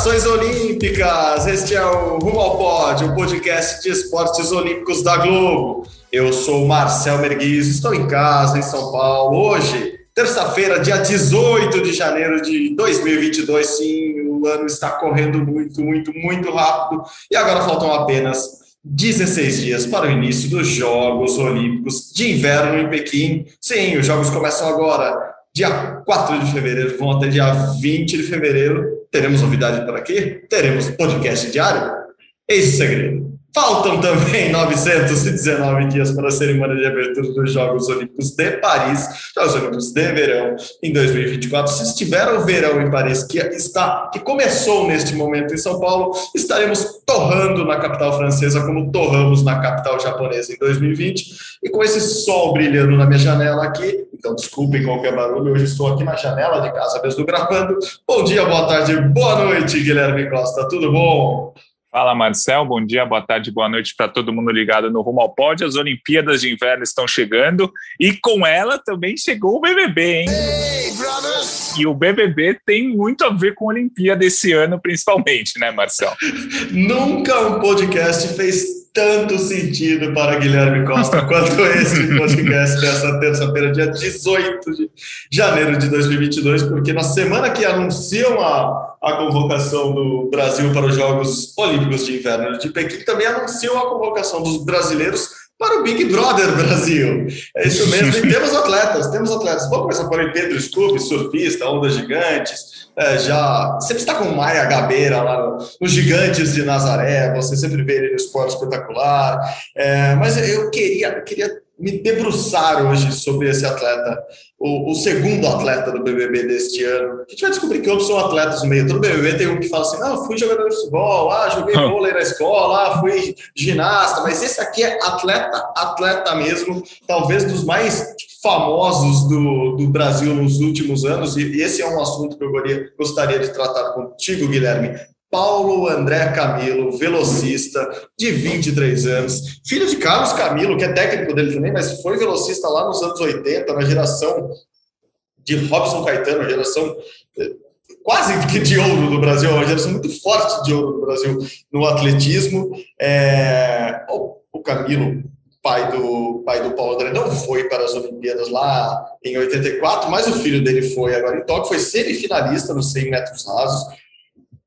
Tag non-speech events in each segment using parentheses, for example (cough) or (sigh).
Nações Olímpicas! Este é o Rumo ao Pódio, o podcast de esportes olímpicos da Globo. Eu sou Marcel Merguiz, estou em casa, em São Paulo. Hoje, terça-feira, dia 18 de janeiro de 2022. Sim, o ano está correndo muito, muito, muito rápido. E agora faltam apenas 16 dias para o início dos Jogos Olímpicos de Inverno em Pequim. Sim, os Jogos começam agora, dia 4 de fevereiro, vão até dia 20 de fevereiro. Teremos novidade por aqui? Teremos podcast diário? Eis o segredo. Faltam também (laughs) 919 dias para a cerimônia de abertura dos Jogos Olímpicos de Paris, Jogos Olímpicos de Verão em 2024. Se estiver o verão em Paris, que está, que começou neste momento em São Paulo, estaremos torrando na capital francesa como torramos na capital japonesa em 2020. E com esse sol brilhando na minha janela aqui, então desculpem qualquer barulho, hoje estou aqui na janela de casa mesmo gravando. Bom dia, boa tarde, boa noite, Guilherme Costa, tudo bom? Fala Marcel, bom dia, boa tarde, boa noite para todo mundo ligado no Rumo ao Pódio. As Olimpíadas de Inverno estão chegando e com ela também chegou o BBB, hein? Hey, e o BBB tem muito a ver com a Olimpíada esse ano, principalmente, né, Marcel? (laughs) Nunca um podcast fez tanto sentido para Guilherme Costa (laughs) quanto esse podcast dessa terça-feira, dia 18 de janeiro de 2022, porque na semana que anunciam a, a convocação do Brasil para os Jogos Olímpicos de Inverno de Pequim, também anunciam a convocação dos brasileiros para o Big Brother Brasil. É isso mesmo, e (laughs) temos atletas, temos atletas. Vamos começar por aí, Pedro Scooby, surfista, ondas gigantes, é, já sempre está com Maia Gabeira lá nos Gigantes de Nazaré, você sempre vê ele no esporte espetacular. É, mas eu queria, queria me debruçar hoje sobre esse atleta, o, o, segundo atleta do BBB deste ano. A gente vai descobrir que outros são atletas no meio. Todo BBB tem um que fala assim: não, fui jogador de futebol, ah, joguei vôlei na escola, ah, fui ginasta, mas esse aqui é atleta, atleta mesmo, talvez dos mais famosos do, do Brasil nos últimos anos, e esse é um assunto que eu gostaria de tratar contigo, Guilherme. Paulo André Camilo, velocista de 23 anos, filho de Carlos Camilo, que é técnico dele também, mas foi velocista lá nos anos 80, na geração de Robson Caetano, geração eh, quase que de ouro do Brasil, uma geração muito forte de ouro do Brasil no atletismo. É, o Camilo pai do, pai do Paulo André não foi para as Olimpíadas lá em 84, mas o filho dele foi agora em Tóquio, foi semifinalista nos 100 metros rasos.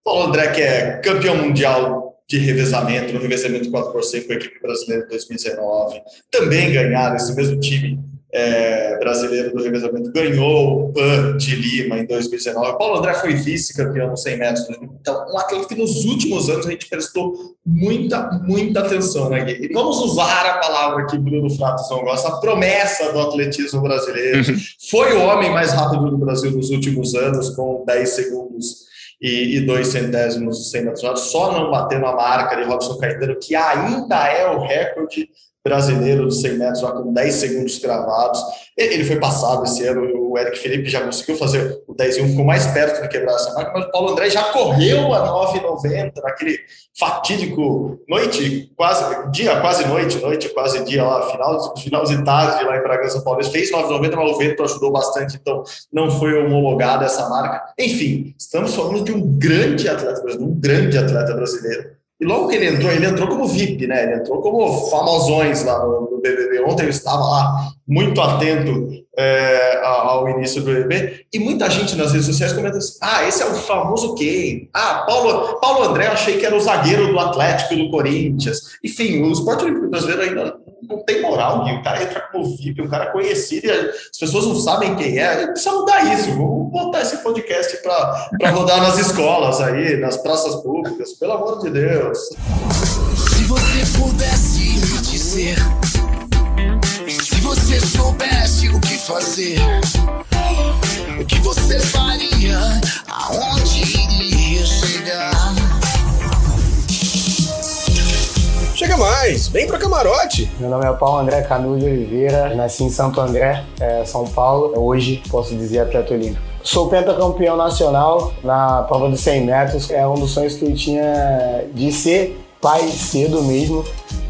Paulo André, que é campeão mundial de revezamento, no revezamento 4 por 100 com a equipe brasileira de 2019, também ganharam esse mesmo time é, brasileiro do revezamento, ganhou o PAN de Lima em 2019. Paulo André foi vice-campeão nos 100 metros. Então, um atleta que nos últimos anos a gente prestou muita, muita atenção, né, Gui? E vamos usar a palavra que Bruno Fratos não gosta, a promessa do atletismo brasileiro. Uhum. Foi o homem mais rápido do Brasil nos últimos anos, com 10 segundos e, e dois centésimos 100 metros, só não batendo a marca de Robson Caetano, que ainda é o recorde brasileiro dos 100 metros, lá com 10 segundos cravados. Ele foi passado esse ano, o Eric Felipe já conseguiu fazer o 10 e 1, ficou mais perto de quebrar essa marca, mas o Paulo André já correu a 9,90 naquele fatídico noite, quase dia, quase noite, noite, quase dia lá, final, final de tarde lá em Bragança Paulista, fez 9,90, mas o vento ajudou bastante, então não foi homologada essa marca. Enfim, estamos falando de um grande atleta brasileiro, um grande atleta brasileiro e logo que ele entrou, ele entrou como VIP, né? Ele entrou como famosões lá no, BBB. Ontem eu estava lá muito atento é, ao início do BBB e muita gente nas redes sociais comenta assim: ah, esse é o famoso quem? Ah, Paulo, Paulo André, achei que era o zagueiro do Atlético do Corinthians. Enfim, o esporte olímpico brasileiro ainda não tem moral, e o cara entra como VIP, um cara conhecido, e as pessoas não sabem quem é, a gente precisa mudar isso, vamos botar esse podcast para rodar nas escolas aí, nas praças públicas, pelo amor de Deus. Se você pudesse me dizer, se você soubesse o que fazer, o que você faria, aonde iria chegar? Chega mais, vem pro camarote. Meu nome é Paulo André Canu de Oliveira, nasci em Santo André, é, São Paulo. Hoje posso dizer atleta olímpico. Sou pentacampeão nacional na prova dos 100 metros. É um dos sonhos que eu tinha de ser pai cedo mesmo,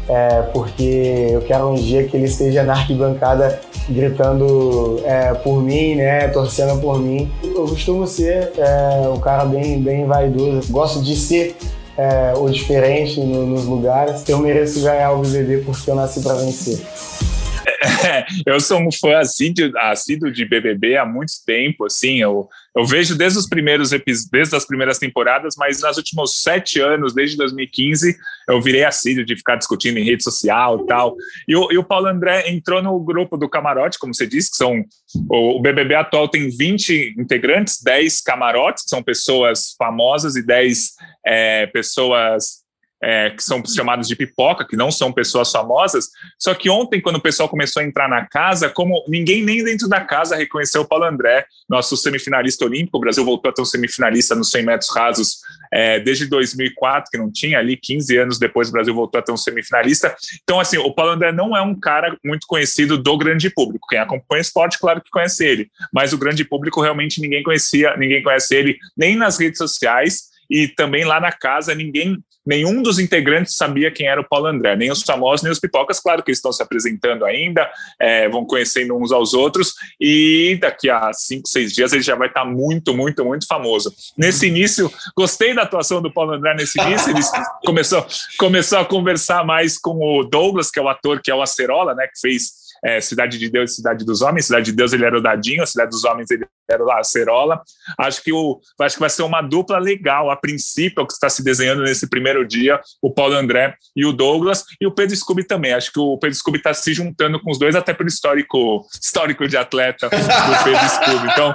é, porque eu quero um dia que ele esteja na arquibancada gritando é, por mim, né? Torcendo por mim. Eu costumo ser é, um cara bem, bem vaidoso. Gosto de ser é, o diferente no, nos lugares. Eu mereço ganhar o BBB porque eu nasci para vencer. Eu sou um fã assíduo, assíduo de BBB há muito tempo, assim, eu, eu vejo desde os primeiros desde as primeiras temporadas, mas nos últimos sete anos, desde 2015, eu virei assíduo de ficar discutindo em rede social e tal. E o, e o Paulo André entrou no grupo do camarote, como você disse, que são o, o BBB atual tem 20 integrantes, 10 camarotes, que são pessoas famosas, e 10 é, pessoas é, que são chamados de pipoca, que não são pessoas famosas. Só que ontem, quando o pessoal começou a entrar na casa, como ninguém nem dentro da casa reconheceu o Paulo André, nosso semifinalista olímpico, o Brasil voltou a ter um semifinalista nos 100 metros rasos é, desde 2004, que não tinha ali, 15 anos depois o Brasil voltou a ter um semifinalista. Então, assim, o Paulo André não é um cara muito conhecido do grande público. Quem acompanha esporte, claro que conhece ele, mas o grande público realmente ninguém conhecia, ninguém conhece ele nem nas redes sociais e também lá na casa ninguém nenhum dos integrantes sabia quem era o Paulo André, nem os famosos, nem os pipocas, claro que eles estão se apresentando ainda, é, vão conhecendo uns aos outros, e daqui a cinco, seis dias ele já vai estar muito, muito, muito famoso. Nesse início, gostei da atuação do Paulo André nesse início, ele começou, começou a conversar mais com o Douglas, que é o ator, que é o Acerola, né, que fez é, Cidade de Deus e Cidade dos Homens. Cidade de Deus ele era o Dadinho, Cidade dos Homens ele era lá a Cerola. Acho que, o, acho que vai ser uma dupla legal, a princípio, o que está se desenhando nesse primeiro dia, o Paulo André e o Douglas, e o Pedro Scooby também. Acho que o Pedro Scooby está se juntando com os dois, até pelo histórico, histórico de atleta do Pedro Scooby. Então,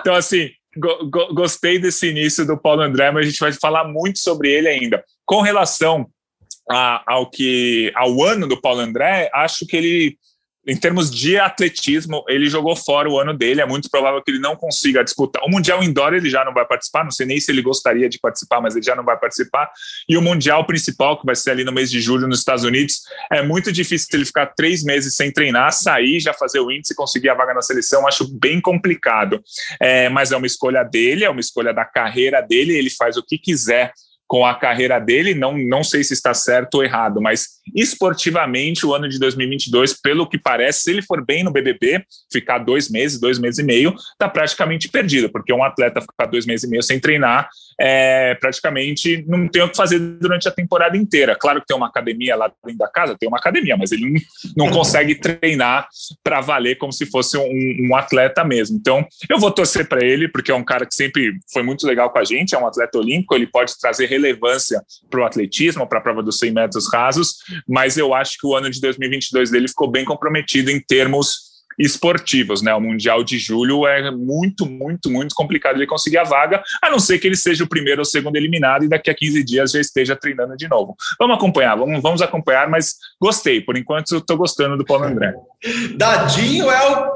então assim, go, go, gostei desse início do Paulo André, mas a gente vai falar muito sobre ele ainda. Com relação a, ao que ao ano do Paulo André, acho que ele em termos de atletismo, ele jogou fora o ano dele. É muito provável que ele não consiga disputar. O Mundial Indoor ele já não vai participar. Não sei nem se ele gostaria de participar, mas ele já não vai participar. E o Mundial principal, que vai ser ali no mês de julho nos Estados Unidos, é muito difícil ele ficar três meses sem treinar, sair, já fazer o índice, conseguir a vaga na seleção. Acho bem complicado. É, mas é uma escolha dele, é uma escolha da carreira dele. Ele faz o que quiser com a carreira dele, não, não sei se está certo ou errado, mas esportivamente o ano de 2022, pelo que parece, se ele for bem no BBB, ficar dois meses, dois meses e meio, está praticamente perdido, porque um atleta ficar dois meses e meio sem treinar, é, praticamente não tem o que fazer durante a temporada inteira. Claro que tem uma academia lá dentro da casa, tem uma academia, mas ele não, não consegue treinar para valer como se fosse um, um atleta mesmo. Então, eu vou torcer para ele, porque é um cara que sempre foi muito legal com a gente, é um atleta olímpico, ele pode trazer relevância para o atletismo, para a prova dos 100 metros rasos, mas eu acho que o ano de 2022 dele ficou bem comprometido em termos esportivos, né? O Mundial de Julho é muito, muito, muito complicado ele conseguir a vaga, a não ser que ele seja o primeiro ou segundo eliminado e daqui a 15 dias já esteja treinando de novo. Vamos acompanhar, vamos, vamos acompanhar, mas gostei, por enquanto eu estou gostando do Paulo André. (laughs) Dadinho é o.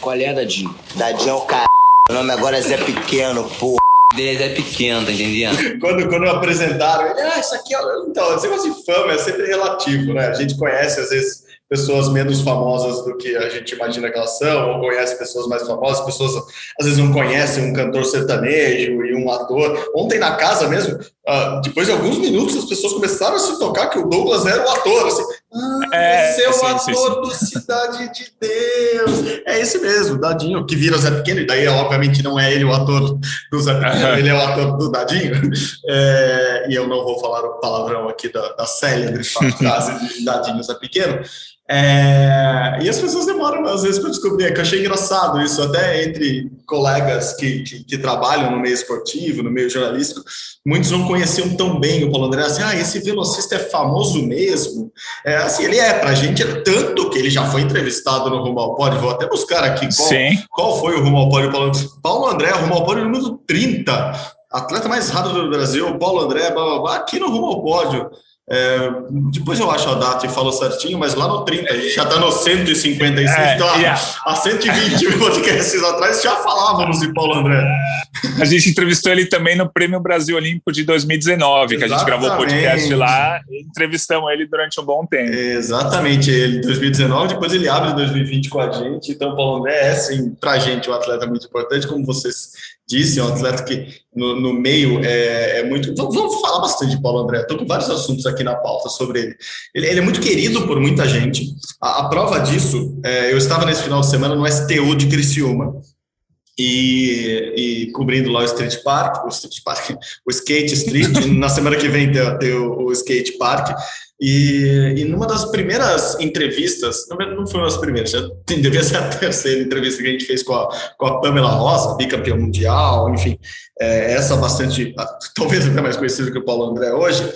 Qual é, Dadinho? Dadinho é o cara. Meu nome agora é Zé Pequeno, pô. Zé é pequeno, tá entendendo? (laughs) Quando, quando apresentaram, ele, ah, isso aqui é. Então, esse negócio de fama é sempre relativo, né? A gente conhece, às vezes, pessoas menos famosas do que a gente imagina que elas são, ou conhece pessoas mais famosas, pessoas às vezes não conhecem um cantor sertanejo e um ator. Ontem na casa mesmo, uh, depois de alguns minutos, as pessoas começaram a se tocar que o Douglas era o ator. Assim, ah, é, esse é o sim, ator sim, sim. do Cidade de Deus. É esse mesmo, Dadinho, que vira o Zé Pequeno, e daí, obviamente, não é ele o ator do Zé Pequeno, ele é o ator do Dadinho. É, e eu não vou falar o palavrão aqui da, da célebre (laughs) frase de Dadinho Zé Pequeno. É, e as pessoas demoram às vezes para descobrir, é que eu achei engraçado isso, até entre colegas que, que, que, trabalham no meio esportivo, no meio jornalístico, muitos não conheciam tão bem o Paulo André, assim, ah, esse velocista é famoso mesmo, é, assim, ele é, pra gente é tanto que ele já foi entrevistado no Rumo ao Pódio, vou até buscar aqui qual, qual foi o Rumo ao Pódio, Paulo, Paulo André, Rumo ao Pódio número 30, atleta mais rápido do Brasil, Paulo André, blá, blá, blá, aqui no Rumo ao Pódio, é, depois eu acho a data e falo certinho, mas lá no 30, a gente já está no 156, é, então yeah. há 120 podcasts atrás já falávamos de Paulo André. A gente entrevistou ele também no Prêmio Brasil Olímpico de 2019, Exatamente. que a gente gravou o podcast lá e entrevistamos ele durante um bom tempo. Exatamente, ele 2019, depois ele abre 2020 com a gente, então Paulo André é, sim, para a gente um atleta muito importante, como vocês disse, é um atleta que no, no meio é, é, muito. Vamos falar bastante de Paulo André. Estou com vários assuntos aqui na pauta sobre ele. Ele, ele é muito querido por muita gente. A, a prova disso, é, eu estava nesse final de semana no STU de Criciúma. E, e, cobrindo lá o Street Park, o Street Park, o Skate Street. (laughs) na semana que vem tem, tem o, o Skate Park. E, e numa das primeiras entrevistas, não, não foi uma das primeiras, já (laughs) devia ser a terceira entrevista que a gente fez com a, com a Pamela Rosa, bicampeã mundial, enfim, é, essa bastante, talvez até mais conhecida que o Paulo André hoje,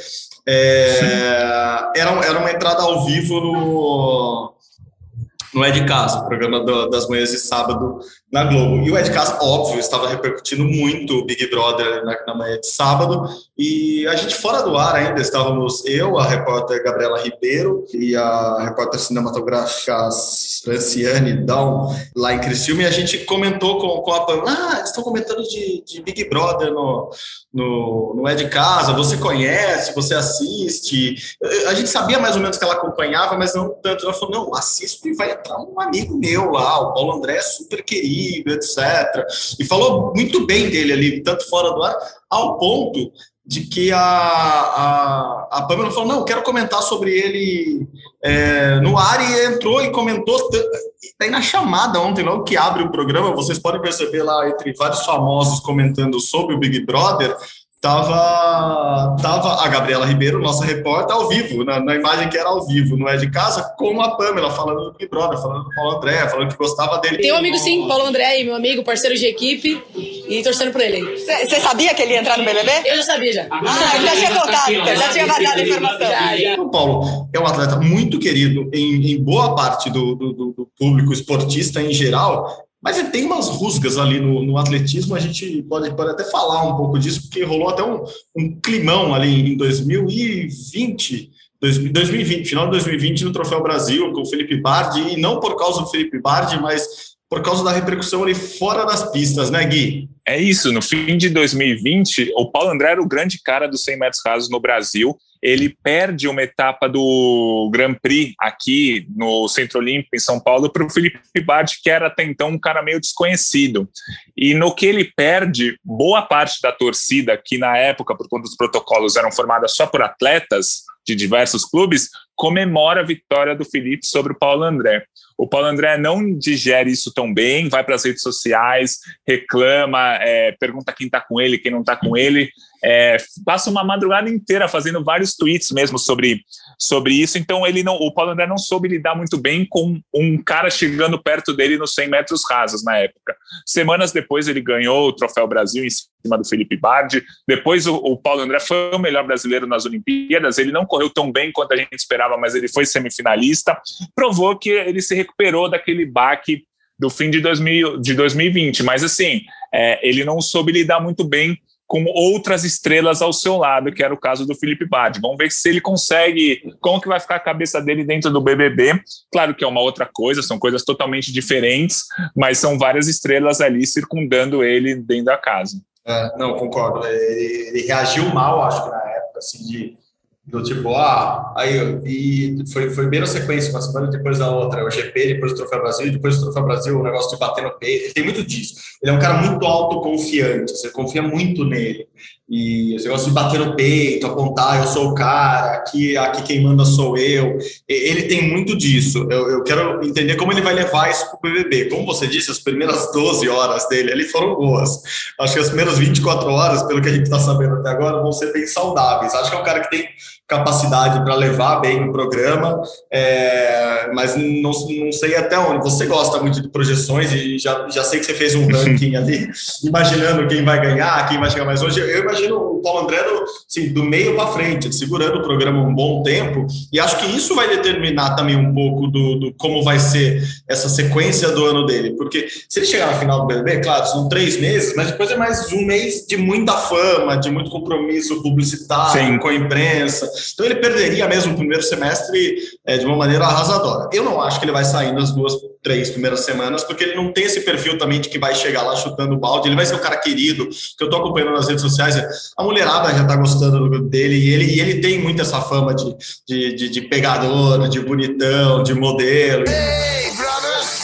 é, era, era uma entrada ao vivo no, no É de Casa, o programa do, das manhãs de sábado na Globo. E o de Casa, óbvio, estava repercutindo muito o Big Brother na, na, manhã de sábado. E a gente, fora do ar ainda, estávamos eu, a repórter Gabriela Ribeiro e a repórter cinematográfica Franciane Down, lá em Criciúma, e a gente comentou com, com a Pam, ah, estão comentando de, de Big Brother no, no, no de Casa, você conhece, você assiste. A gente sabia mais ou menos que ela acompanhava, mas não tanto. Ela falou, não, assisto e vai entrar um amigo meu lá, o Paulo André é super querido etc. E falou muito bem dele ali, tanto fora do ar, ao ponto de que a, a, a Pamela falou, não, quero comentar sobre ele é, no ar e entrou e comentou, aí na chamada ontem, logo que abre o programa, vocês podem perceber lá entre vários famosos comentando sobre o Big Brother, Tava, tava a Gabriela Ribeiro, nossa repórter, ao vivo, na, na, imagem que era ao vivo, não é de casa, com a Pamela, falando do Big Brother, falando do Paulo André, falando que gostava dele. Tem um amigo sim, Paulo André, meu amigo, parceiro de equipe, e torcendo por ele. Você sabia que ele ia entrar no BBB? Eu já sabia, já. Ah, já tinha contado, então, já tinha vazado a informação. Já, já. O Paulo é um atleta muito querido em, em boa parte do, do, do público esportista em geral, mas ele tem umas rusgas ali no, no, atletismo, a gente pode, pode até falar um pouco disso, porque rolou até um, um climão ali em 2020, 2020, final de 2020, no Troféu Brasil, com o Felipe Bardi, e não por causa do Felipe Bardi, mas por causa da repercussão ali fora das pistas, né, Gui? É isso, no fim de 2020, o Paulo André era o grande cara dos 100 metros rasos no Brasil, ele perde uma etapa do Grand Prix aqui no Centro Olímpico, em São Paulo, para o Felipe Bardi, que era até então um cara meio desconhecido. E no que ele perde, boa parte da torcida, que na época, por conta dos protocolos, eram formadas só por atletas de diversos clubes, comemora a vitória do Felipe sobre o Paulo André. O Paulo André não digere isso tão bem, vai para as redes sociais, reclama, é, pergunta quem está com ele, quem não está com ele é, passa uma madrugada inteira fazendo vários tweets mesmo sobre, sobre isso. Então ele não, o Paulo André não soube lidar muito bem com um cara chegando perto dele nos 100 metros rasos na época. Semanas depois ele ganhou o Troféu Brasil em cima do Felipe Bardi. Depois o, o Paulo André foi o melhor brasileiro nas Olimpíadas. Ele não correu tão bem quanto a gente esperava, mas ele foi semifinalista. Provou que ele se recuperou daquele baque do fim de, 2000, de 2020. Mas assim, é, ele não soube lidar muito bem com outras estrelas ao seu lado, que era o caso do Felipe Badi. Vamos ver se ele consegue, como que vai ficar a cabeça dele dentro do BBB. Claro que é uma outra coisa, são coisas totalmente diferentes, mas são várias estrelas ali circundando ele dentro da casa. É, não, concordo. Ele, ele, reagiu mal, acho que na época, assim, de do tipo, ah, aí e foi, foi bem na sequência, uma semana depois da outra, o GP, depois o Troféu Brasil, depois o Troféu Brasil, o negócio de bater no peito, ele tem muito disso. Ele é um cara muito autoconfiante, você confia muito nele. E esse negócio de bater no peito, apontar, eu sou o cara, aqui, aqui quem manda sou eu. Ele tem muito disso. Eu, eu quero entender como ele vai levar isso para o BBB. Como você disse, as primeiras 12 horas dele ali foram boas. Acho que as primeiras 24 horas, pelo que a gente está sabendo até agora, vão ser bem saudáveis. Acho que é um cara que tem capacidade para levar bem o programa, é, mas não, não sei até onde. Você gosta muito de projeções e já, já sei que você fez um (laughs) ranking ali, imaginando quem vai ganhar, quem vai chegar mais longe. Eu imagino o Paulo André do, assim, do meio para frente, segurando o programa um bom tempo, e acho que isso vai determinar também um pouco do, do como vai ser essa sequência do ano dele, porque se ele chegar na final do BBB, claro, são três meses, mas depois é mais um mês de muita fama, de muito compromisso publicitário Sim. com a imprensa, então ele perderia mesmo o primeiro semestre é, de uma maneira arrasadora. Eu não acho que ele vai sair nas duas, três primeiras semanas, porque ele não tem esse perfil também de que vai chegar lá chutando o balde. Ele vai ser um cara querido, que eu estou acompanhando nas redes sociais. A mulherada já está gostando dele e ele, e ele tem muito essa fama de, de, de, de pegador, de bonitão, de modelo. Hey,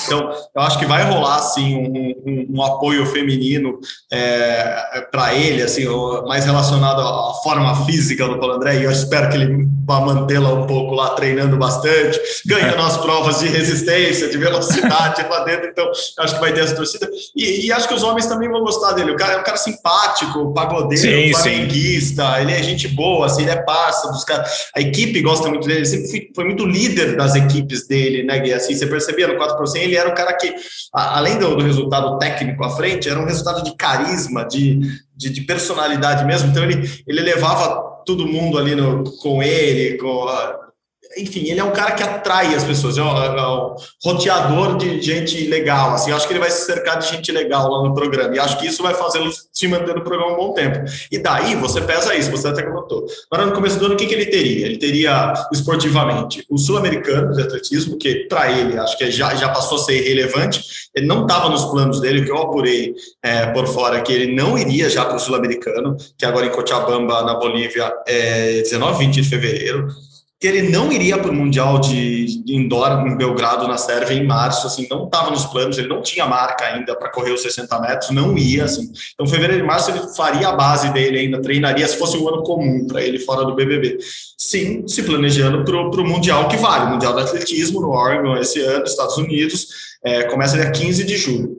então, Eu acho que vai rolar assim um, um, um apoio feminino é, para ele, assim, mais relacionado à forma física do Paulo André. E eu espero que ele vá mantê-la um pouco lá treinando bastante, ganhando as provas de resistência, de velocidade lá dentro. Então, acho que vai ter essa torcida. E, e, acho que os homens também vão gostar dele. O cara é um cara simpático, pagodeiro, sim, flamenguista, sim. ele é gente boa, assim, ele é parça dos caras. A equipe gosta muito dele, ele sempre foi, foi muito líder das equipes dele, né, Gui? Assim, você percebia no 4%, ele era o cara que que, além do, do, resultado técnico à frente, era um resultado de carisma, de, de, de personalidade mesmo. Então, ele, ele levava todo mundo ali no, com ele, com a, enfim, ele é um cara que atrai as pessoas, é um, é um roteador de gente legal, assim, acho que ele vai se cercar de gente legal lá no programa, e acho que isso vai fazê-lo se manter no programa um bom tempo. E daí, você pesa isso, você até comentou. Agora, no começo do ano, o que, que ele teria? Ele teria, esportivamente, o sul-americano de atletismo, que para ele, acho que já, já passou a ser irrelevante, ele não estava nos planos dele, que eu apurei é, por fora, que ele não iria já para o sul-americano, que agora em Cochabamba, na Bolívia, é 19, 20 de fevereiro, que ele não iria para o Mundial de, Indoor em Belgrado, na Sérvia, em março, assim, não estava nos planos, ele não tinha marca ainda para correr os 60 metros, não ia, assim. Então, fevereiro e março ele faria a base dele ainda, treinaria se fosse um ano comum para ele fora do BBB. Sim, se planejando para o Mundial que vale, Mundial de Atletismo no Oregon esse ano, Estados Unidos, é, começa dia 15 de julho.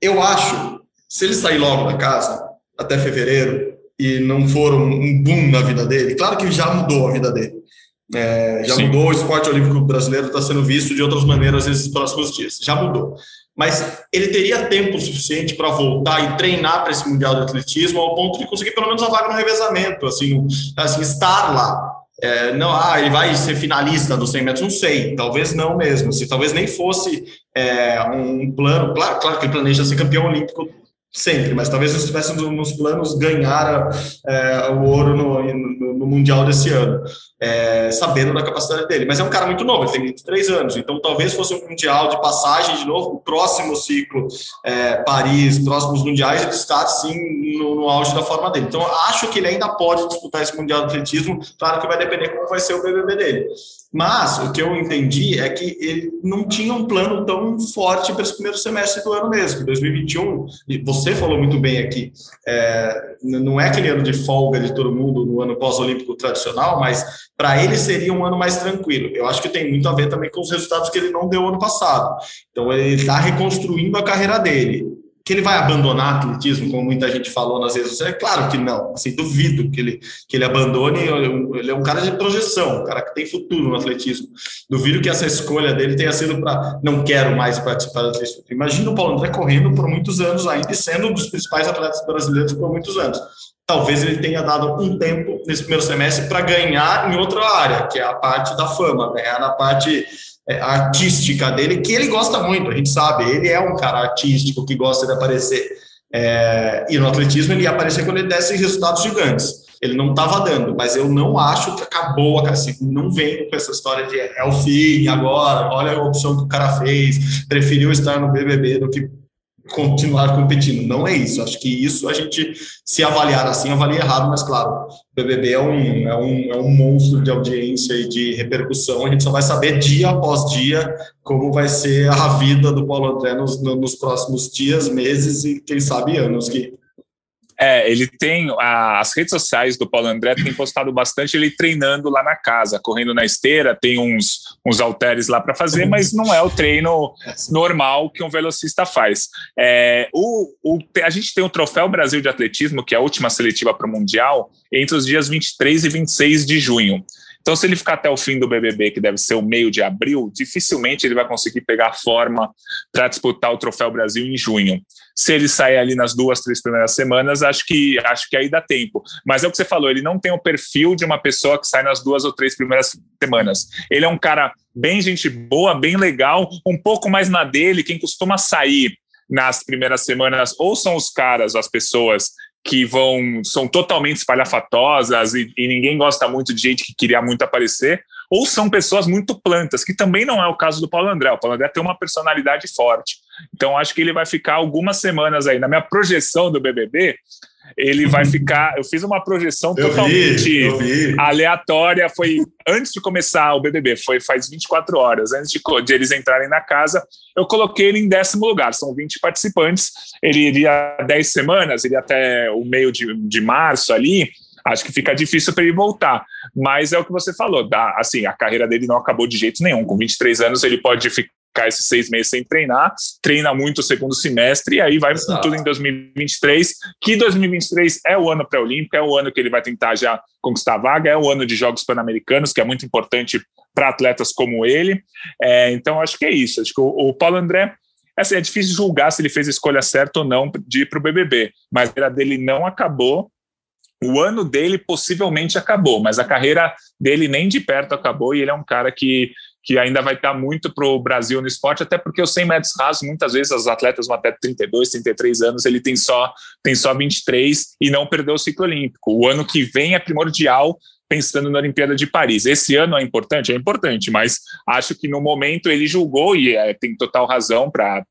Eu acho, se ele sair logo da casa, até fevereiro, e não for um, um boom na vida dele, claro que já mudou a vida dele, é, já Sim. mudou, o esporte olímpico brasileiro está sendo visto de outras maneiras nesses próximos dias. Já mudou. Mas ele teria tempo suficiente para voltar e treinar para esse Mundial de Atletismo ao ponto de conseguir pelo menos a vaga no revezamento, assim, assim estar lá. É, não, ah, ele vai ser finalista dos 100 metros, não sei, talvez não mesmo, se talvez nem fosse é, um plano, claro, claro que ele planeja ser campeão olímpico sempre, mas talvez estivesse nos planos ganhar é, o ouro no, no, no, Mundial desse ano, é, sabendo da capacidade dele. Mas é um cara muito novo, ele tem 23 anos, então talvez fosse um Mundial de passagem de novo, o próximo ciclo, é, Paris, próximos Mundiais, ele está sim no, no, auge da forma dele. Então acho que ele ainda pode disputar esse Mundial de Atletismo, claro que vai depender como vai ser o BBB dele. Mas o que eu entendi é que ele não tinha um plano tão forte para esse primeiro semestre do ano mesmo, 2021. E você falou muito bem aqui, é, não é aquele ano de folga de todo mundo no ano pós-olímpico tradicional, mas para ele seria um ano mais tranquilo. Eu acho que tem muito a ver também com os resultados que ele não deu ano passado. Então ele está reconstruindo a carreira dele que ele vai abandonar atletismo, como muita gente falou nas redes sociais? É claro que não. Assim, duvido que ele, que ele abandone. Ele é um cara de projeção, um cara que tem futuro no atletismo. Duvido que essa escolha dele tenha sido para não quero mais participar do atletismo. Imagina o Paulo André correndo por muitos anos ainda e sendo um dos principais atletas brasileiros por muitos anos. Talvez ele tenha dado um tempo nesse primeiro semestre para ganhar em outra área, que é a parte da fama, ganhar na parte artística dele, que ele gosta muito, a gente sabe, ele é um cara artístico que gosta de aparecer. É, e no atletismo ele ia aparecer quando ele desse resultados gigantes. Ele não estava dando, mas eu não acho que acabou a assim, não vem com essa história de é o fim agora, olha a opção que o cara fez, preferiu estar no BBB do que continuar competindo. Não é isso. Acho que isso a gente, se avaliar assim, avalia errado, mas claro, o BBB é um, é um, é um monstro de audiência e de repercussão. A gente só vai saber dia após dia como vai ser a vida do Paulo André nos, nos próximos dias, meses e quem sabe anos. Que é, ele tem a, as redes sociais do Paulo André tem postado bastante ele treinando lá na casa, correndo na esteira, tem uns, uns halteres lá para fazer, mas não é o treino normal que um velocista faz. É, o, o, a gente tem o Troféu Brasil de Atletismo, que é a última seletiva para o Mundial, entre os dias 23 e 26 de junho. Então, se ele ficar até o fim do BBB, que deve ser o meio de abril, dificilmente ele vai conseguir pegar forma para disputar o Troféu Brasil em junho. Se ele sair ali nas duas, três primeiras semanas, acho que acho que aí dá tempo. Mas é o que você falou, ele não tem o perfil de uma pessoa que sai nas duas ou três primeiras semanas. Ele é um cara bem gente boa, bem legal, um pouco mais na dele, quem costuma sair nas primeiras semanas ou são os caras, as pessoas que vão são totalmente espalhafatosas e, e, ninguém gosta muito de gente que queria muito aparecer, ou são pessoas muito plantas, que também não é o caso do Paulo André. O Paulo André tem uma personalidade forte. Então acho que ele vai ficar algumas semanas aí. Na minha projeção do BBB, ele vai ficar. Eu fiz uma projeção eu totalmente vi, aleatória. Foi antes de começar o BBB, foi faz 24 horas, antes de, de, eles entrarem na casa. Eu coloquei ele em décimo lugar. São 20 participantes. Ele iria 10 semanas, iria até o meio de, de março ali. Acho que fica difícil para ele voltar. Mas é o que você falou, dá, assim, a carreira dele não acabou de jeito nenhum. Com 23 anos, ele pode ficar ficar esses seis meses sem treinar, treina muito o segundo semestre e aí vai Exato. com tudo em 2023, que 2023 é o ano pré-olímpico, é o ano que ele vai tentar já conquistar a vaga, é o ano de Jogos Pan-Americanos, que é muito importante para atletas como ele. É, então, acho que é isso. Acho que o, o Paulo André assim, é difícil julgar se ele fez a escolha certa ou não de ir para o BBB, mas a carreira dele não acabou. O ano dele possivelmente acabou, mas a carreira dele nem de perto acabou e ele é um cara que que ainda vai estar muito para o Brasil no esporte, até porque os 100 metros rasos, muitas vezes, os atletas vão até 32, 33 anos, ele tem só, tem só 23 e não perdeu o ciclo olímpico. O ano que vem é primordial pensando na Olimpíada de Paris. Esse ano é importante? É importante, mas acho que no momento ele julgou, e é, tem total razão para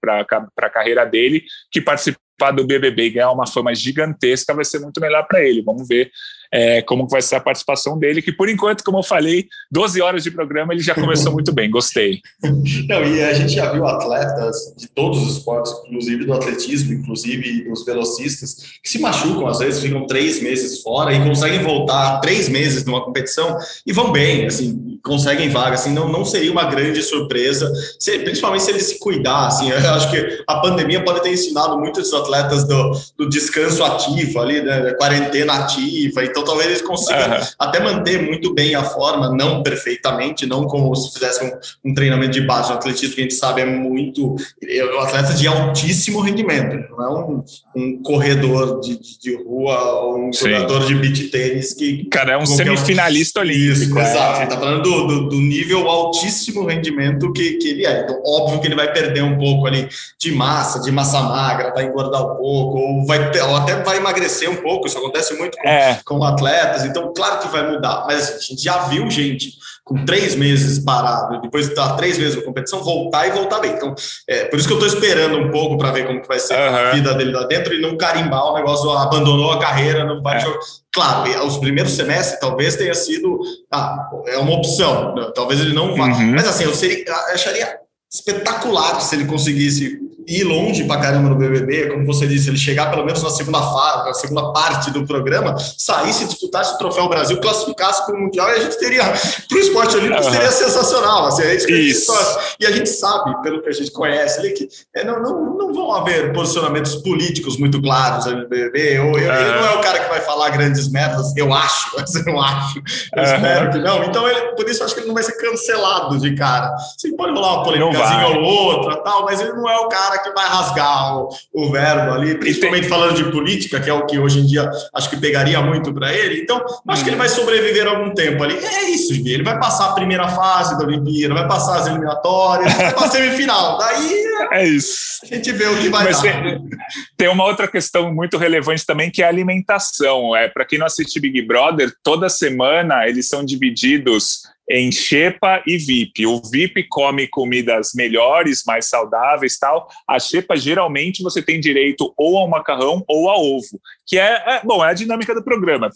a carreira dele, que participar do BBB e ganhar uma fama gigantesca vai ser muito melhor para ele. Vamos ver é, como vai ser a participação dele, que por enquanto, como eu falei, 12 horas de programa ele já começou muito bem, gostei. (laughs) Não, e a gente já viu atletas de todos os esportes, inclusive do atletismo, inclusive dos velocistas, que se machucam, às vezes ficam três meses fora e conseguem voltar três meses numa competição e vão bem, assim, conseguem vaga, assim, não, não seria uma grande surpresa, se, principalmente se ele se cuidar, assim, (laughs) eu acho que a pandemia pode ter ensinado muitos atletas do, do descanso ativo ali, né, quarentena ativa, então talvez eles consigam uhum. até manter muito bem a forma, não perfeitamente, não como se fizesse um, um treinamento de base, o atletismo que a gente sabe é muito, é um atleta de altíssimo rendimento, não é um, um corredor de, de, de rua ou um Sim. jogador de beach tênis que... Cara, é um semifinalista um... olímpico. Isso, é. exato, a gente tá falando do do, do, nível altíssimo rendimento que, que ele é. Então, óbvio que ele vai perder um pouco ali de massa, de massa magra, vai engordar um pouco, ou, vai, ou até vai emagrecer um pouco. Isso acontece muito com, é. com atletas. Então, claro que vai mudar. Mas a gente já viu gente com três meses parado, depois de estar três meses na competição, voltar e voltar bem. Então, é por isso que eu estou esperando um pouco para ver como que vai ser uhum. a vida dele lá dentro e não carimbar o negócio, abandonou a carreira, não vai é. Claro, os primeiros semestres talvez tenha sido ah, é uma opção, né? talvez ele não vá. Uhum. Mas assim, eu, seria, eu acharia espetacular se ele conseguisse ir longe pra caramba no BBB, como você disse, ele chegar pelo menos na segunda fase, na segunda parte do programa, saísse, disputasse o Troféu Brasil, classificasse para o Mundial e a gente teria, para o esporte olímpico, uhum. seria sensacional. Assim, é isso que isso. A gente e a gente sabe, pelo que a gente conhece ali, que é, não, não, não vão haver posicionamentos políticos muito claros no BBB. Ou, uhum. Ele não é o cara que vai falar grandes merdas, eu acho, (laughs) mas eu acho, eu uhum. espero que não. Então, ele, por isso, eu acho que ele não vai ser cancelado de cara. Sim, pode rolar uma polêmicazinha ou outra, tal, mas ele não é o cara cara que vai rasgar o, o verbo ali, principalmente falando de política, que é o que hoje em dia acho que pegaria muito para ele. Então, acho que ele vai sobreviver algum tempo ali. É isso, Gui. Ele vai passar a primeira fase da Olimpíada, vai passar as eliminatórias, vai passar a semifinal. Daí é isso. A gente vê o que vai Mas dar. Tem, tem uma outra questão muito relevante também, que é a alimentação. É, para quem não assiste Big Brother, toda semana eles são divididos em Xepa e VIP. O VIP come comidas melhores, mais saudáveis tal. A Xepa, geralmente, você tem direito ou ao macarrão ou ao ovo, que é, é bom, é a dinâmica do programa,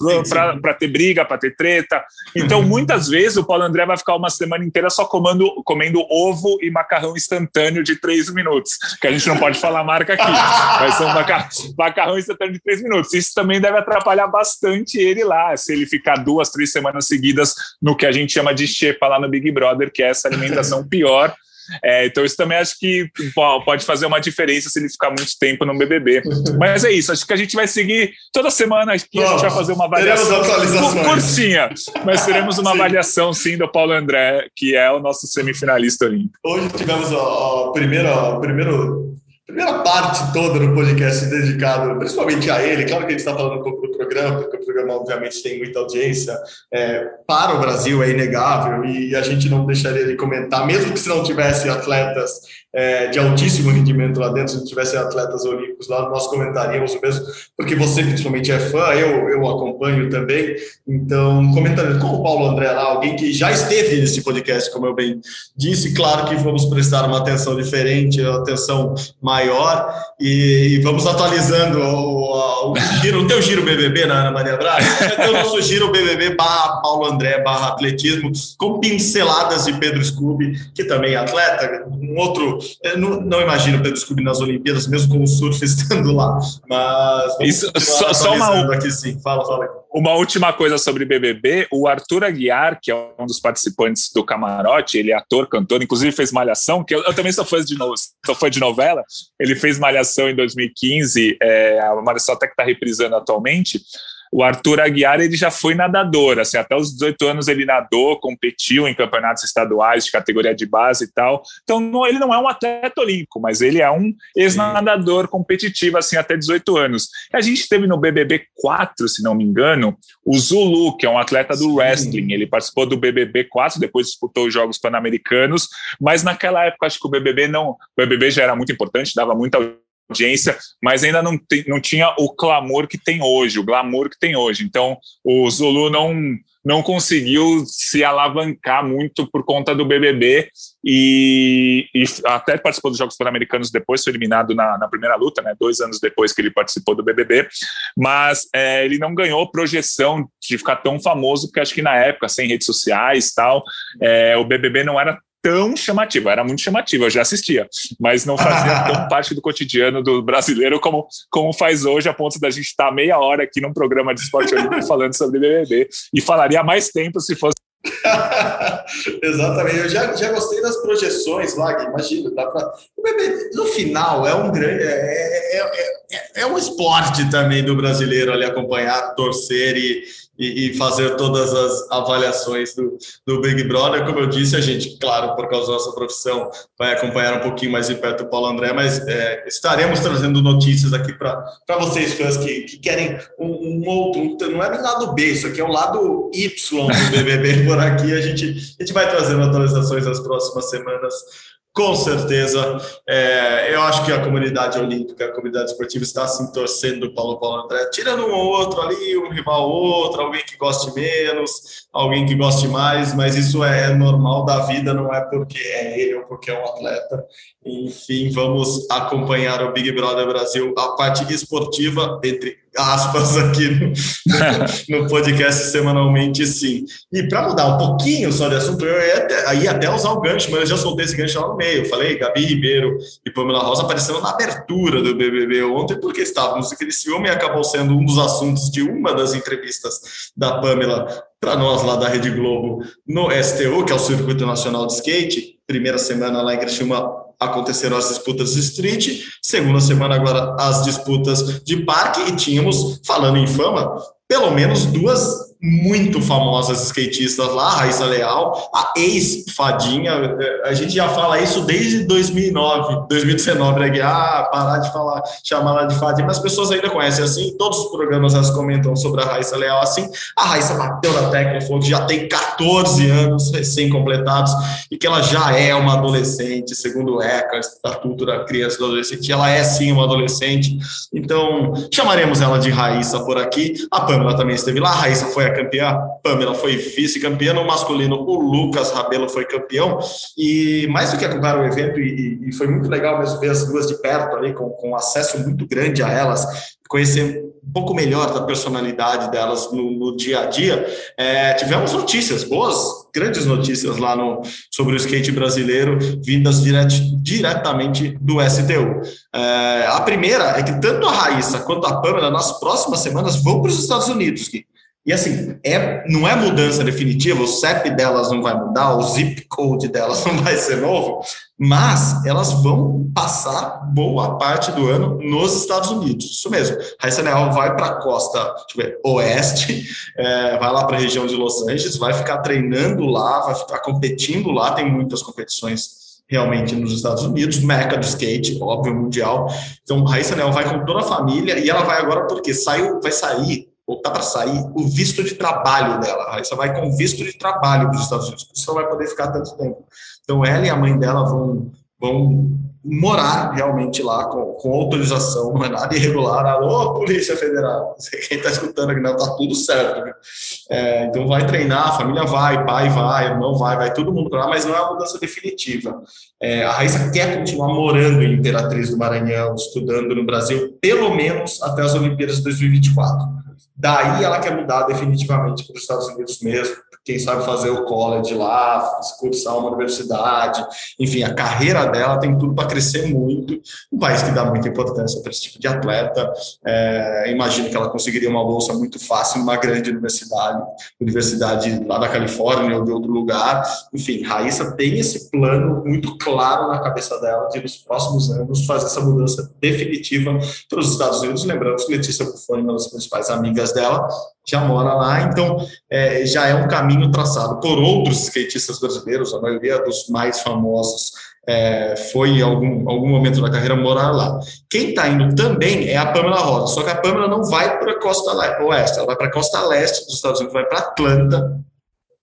para ter briga, para ter treta. Então, muitas vezes, o Paulo André vai ficar uma semana inteira só comendo, comendo ovo e macarrão instantâneo de três minutos, que a gente não pode falar marca aqui, (laughs) mas são macarrão, macarrão instantâneo de três minutos. Isso também deve atrapalhar bastante ele lá, se ele ficar duas, três semanas seguidas no que a gente chama de xepa lá no Big Brother, que é essa alimentação (laughs) pior. É, então, isso também acho que pode fazer uma diferença se ele ficar muito tempo no BBB. Mas é isso, acho que a gente vai seguir toda semana aqui, a gente vai fazer uma avaliação curtinha, mas teremos uma avaliação sim do Paulo André, que é o nosso semifinalista olímpico. Hoje tivemos a, a primeira, a primeiro primeira parte toda do podcast dedicado principalmente a ele. Claro que a gente está falando um pouco do programa, porque o programa, obviamente, tem muita audiência. É, para o Brasil é inegável e a gente não deixaria de comentar, mesmo que se não tivesse atletas é, de altíssimo rendimento lá dentro, se não tivesse atletas olímpicos lá, nós comentaríamos o mesmo, porque você principalmente é fã, eu, eu acompanho também. Então, comentando com o Paulo André lá, alguém que já esteve nesse podcast, como eu bem disse, claro que vamos prestar uma atenção diferente, uma atenção maior e, e vamos atualizando o, o, giro, o teu giro BBB na Ana Maria Braga, é o nosso giro BBB barra Paulo André barra atletismo, com pinceladas de Pedro Scooby, que também é atleta, um outro, não, não imagino Pedro Scooby nas Olimpíadas, mesmo com o surf (laughs) estando lá, mas Isso, só, só uma aqui sim, fala, fala. Uma última coisa sobre BBB, o Arthur Aguiar, que é um dos participantes do Camarote, ele é ator, cantor, inclusive fez Malhação, que eu, eu também sou fã de, no, sou fã de novela, ele fez Malhação em 2015, é, a Malhação até que está reprisando atualmente, o Arthur Aguiar ele já foi nadador, assim, até os 18 anos ele nadou, competiu em campeonatos estaduais de categoria de base e tal. Então não, ele não é um atleta olímpico, mas ele é um ex-nadador competitivo assim até 18 anos. E a gente teve no BBB 4, se não me engano, o Zulu, que é um atleta do Sim. wrestling. Ele participou do BBB 4, depois disputou os Jogos Pan-Americanos, mas naquela época acho que o BBB não, o BBB já era muito importante, dava muita audiência, mas ainda não, não tinha o clamor que tem hoje, o glamour que tem hoje. Então, o Zulu não, não conseguiu se alavancar muito por conta do BBB e, e até participou dos Jogos Pan-Americanos depois, foi eliminado na, na, primeira luta, né, dois anos depois que ele participou do BBB, mas é, ele não ganhou projeção de ficar tão famoso, porque acho que na época, sem redes sociais tal, é, o BBB não era tão chamativa, era muito chamativa, eu já assistia, mas não fazia (laughs) tão parte do cotidiano do brasileiro como, como faz hoje, a ponto da gente estar meia hora aqui num programa de esporte olímpico (laughs) falando sobre BBB, e falaria mais tempo se fosse (laughs) Exatamente, eu já, já gostei das projeções lá, imagina, dá pra... no final é um grande é, é, é, é, um esporte também do brasileiro ali acompanhar, torcer e, e, e, fazer todas as avaliações do, do Big Brother. Como eu disse, a gente, claro, por causa da nossa profissão, vai acompanhar um pouquinho mais de perto o Paulo André, mas é, estaremos trazendo notícias aqui para vocês, fãs que, que querem um, um, outro, não é nem lado B, isso aqui é o lado Y do BBB por aqui. A gente, a gente vai trazendo atualizações nas próximas semanas com certeza. É, eu acho que a comunidade olímpica, a comunidade esportiva está se torcendo o Paulo Paulo André, tirando um ou outro ali, um rival ou outro, alguém que goste menos, alguém que goste mais, mas isso é normal da vida, não é porque é ele ou porque é um atleta. Enfim, vamos acompanhar o Big Brother Brasil, a parte esportiva, entre aspas, aqui no, (laughs) no podcast semanalmente, sim. E para mudar um pouquinho só de assunto, eu ia até, ia até usar o gancho, mas eu já soltei esse gancho lá no meio. Eu falei, Gabi Ribeiro e Pamela Rosa apareceram na abertura do BBB ontem, porque estávamos naquele ciúme e acabou sendo um dos assuntos de uma das entrevistas da Pamela para nós lá da Rede Globo no STU, que é o Circuito Nacional de Skate. Primeira semana lá em Criciúma aconteceram as disputas de street, segunda semana agora as disputas de parque. E tínhamos, falando em fama, pelo menos duas muito famosas skatistas lá, Raíssa Leal, a ex-fadinha, a gente já fala isso desde 2009, 2019, né? Ah, parar de falar, chamar ela de fadinha, mas as pessoas ainda conhecem assim, todos os programas elas comentam sobre a Raíssa Leal assim, a Raíssa bateu na tecla, falou que já tem 14 anos recém-completados e que ela já é uma adolescente, segundo o ECA, Estatuto da Criança e do Adolescente, ela é sim uma adolescente, então chamaremos ela de Raíssa por aqui, a Pamela também esteve lá, a Raíssa foi a campeã, Pamela foi vice-campeã, no masculino o Lucas Rabelo foi campeão, e mais do que acompanhar o evento, e, e, foi muito legal mesmo ver as duas de perto ali, com, com acesso muito grande a elas, conhecer um pouco melhor da personalidade delas no, no dia a dia, é, tivemos notícias boas, grandes notícias lá no, sobre o skate brasileiro, vindas diret, diretamente do STU. É, a primeira é que tanto a Raíssa quanto a Pamela, nas próximas semanas, vão para os Estados Unidos, Gui. E assim, é, não é mudança definitiva, o CEP delas não vai mudar, o zip code delas (laughs) não vai ser novo, mas elas vão passar boa parte do ano nos Estados Unidos. Isso mesmo. Raíssa Leal vai para a costa ver, oeste, (laughs) é, vai lá para a região de Los Angeles, vai ficar treinando lá, vai ficar competindo lá, tem muitas competições realmente nos Estados Unidos, meca do skate, óbvio, mundial. Então, Raíssa Leal vai com toda a família e ela vai agora porque saiu, vai sair ou tá para sair, o visto de trabalho dela. A Raíssa vai com visto de trabalho para os Estados Unidos, por isso não vai poder ficar tanto tempo. Então, ela e a mãe dela vão, vão morar realmente lá com, com autorização, não é nada irregular. Alô, Polícia Federal, quem está escutando aqui, não, tá tudo certo. É, então vai treinar, a família vai, pai vai, irmão vai, vai todo mundo para lá, mas não é uma mudança definitiva. É, a Raíssa quer continuar morando em Imperatriz do Maranhão, estudando no Brasil, pelo menos até as Olimpíadas de 2024. Daí ela quer mudar definitivamente para os Estados Unidos mesmo, quem sabe fazer o college lá, cursar uma universidade, enfim, a carreira dela tem tudo para crescer muito, um país que dá muita importância para esse tipo de atleta, é, imagino que ela conseguiria uma bolsa muito fácil numa grande universidade, universidade lá da Califórnia ou de outro lugar, enfim, Raíssa tem esse plano muito claro na cabeça dela de nos próximos anos fazer essa mudança definitiva para os Estados Unidos, lembrando que Letícia Buffoni, uma das principais amigas dela, já mora lá, então é, já é um caminho traçado por outros skatistas brasileiros, a maioria dos mais famosos é, foi em algum, algum momento da carreira morar lá. Quem está indo também é a Pamela Rosa, só que a Pamela não vai para a costa oeste, ela vai para a costa leste dos Estados Unidos, vai para Atlanta,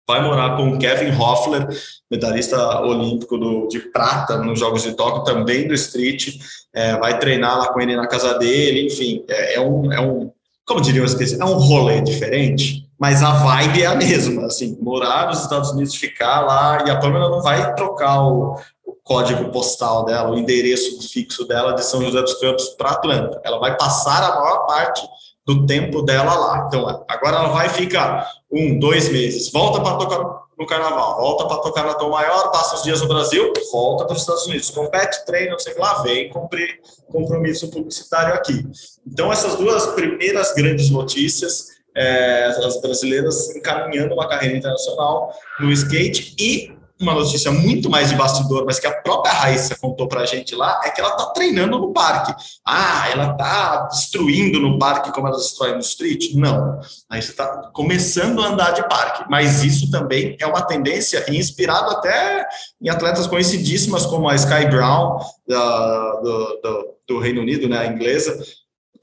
vai morar com o Kevin Hoffler, medalhista olímpico do, de prata nos Jogos de Tóquio, também do street, é, vai treinar lá com ele na casa dele, enfim, é, é um, é um como diriam os é um rolê diferente, mas a vibe é a mesma, assim, morar nos Estados Unidos, ficar lá, e a Pamela não vai trocar o, o código postal dela, o endereço fixo dela de São José dos Campos para Atlanta. Ela vai passar a maior parte do tempo dela lá. Então, agora ela vai ficar um, dois meses, volta para tocar no carnaval, volta para tocar na Tom Maior, passa os dias no Brasil, volta para os Estados Unidos, compete, treina, não sei lá, vem cumprir compromisso publicitário aqui. Então, essas duas primeiras grandes notícias, é, as brasileiras encaminhando uma carreira internacional no skate e uma notícia muito mais de bastidor, mas que a própria Raíssa contou para a gente lá, é que ela está treinando no parque. Ah, ela está destruindo no parque como ela destrói no street? Não. A Raíssa está começando a andar de parque, mas isso também é uma tendência inspirado até em atletas conhecidíssimas como a Sky Brown, da, do, do, do Reino Unido, né, a inglesa,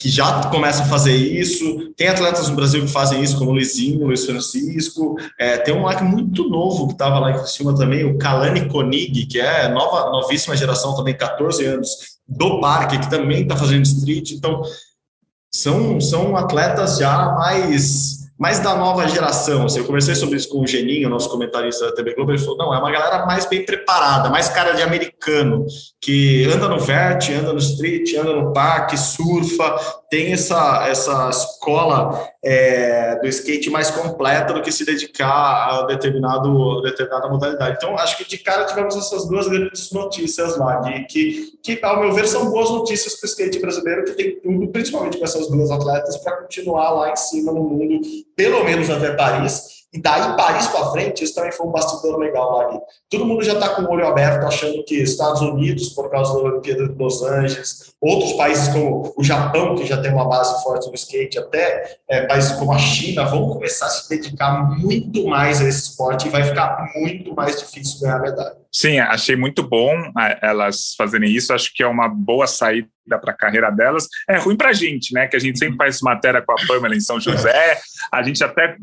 que já começam a fazer isso. Tem atletas no Brasil que fazem isso, como o Luizinho, o Luiz Francisco. É, tem um moleque muito novo que estava lá em cima também, o Kalani Konig, que é nova, novíssima geração, também 14 anos, do parque, que também está fazendo street. Então, são, são atletas já mais mais da nova geração. Assim, eu conversei sobre isso com o Geninho, nosso comentarista da TV Globo, ele falou, não, é uma galera mais bem preparada, mais cara de americano, que anda no vert, anda no street, anda no parque, surfa, tem essa, essa escola é, do skate mais completa do que se dedicar a determinado, determinada modalidade. Então, acho que de cara tivemos essas duas grandes notícias lá, que, que, ao meu ver, são boas notícias para o skate brasileiro, que tem tudo, principalmente com essas duas atletas, para continuar lá em cima no mundo, pelo menos até Paris e daí, Paris para frente, isso também foi um bastidor legal lá ali. Todo mundo já está com o olho aberto, achando que Estados Unidos, por causa da Olimpíada de Los Angeles, outros países como o Japão, que já tem uma base forte no skate, até é, países como a China, vão começar a se dedicar muito mais a esse esporte e vai ficar muito mais difícil ganhar medalha. Sim, achei muito bom elas fazerem isso. Acho que é uma boa saída para a carreira delas. É ruim para a gente, né? Que a gente sempre faz matéria com a Pamela em São José. (laughs) A gente até.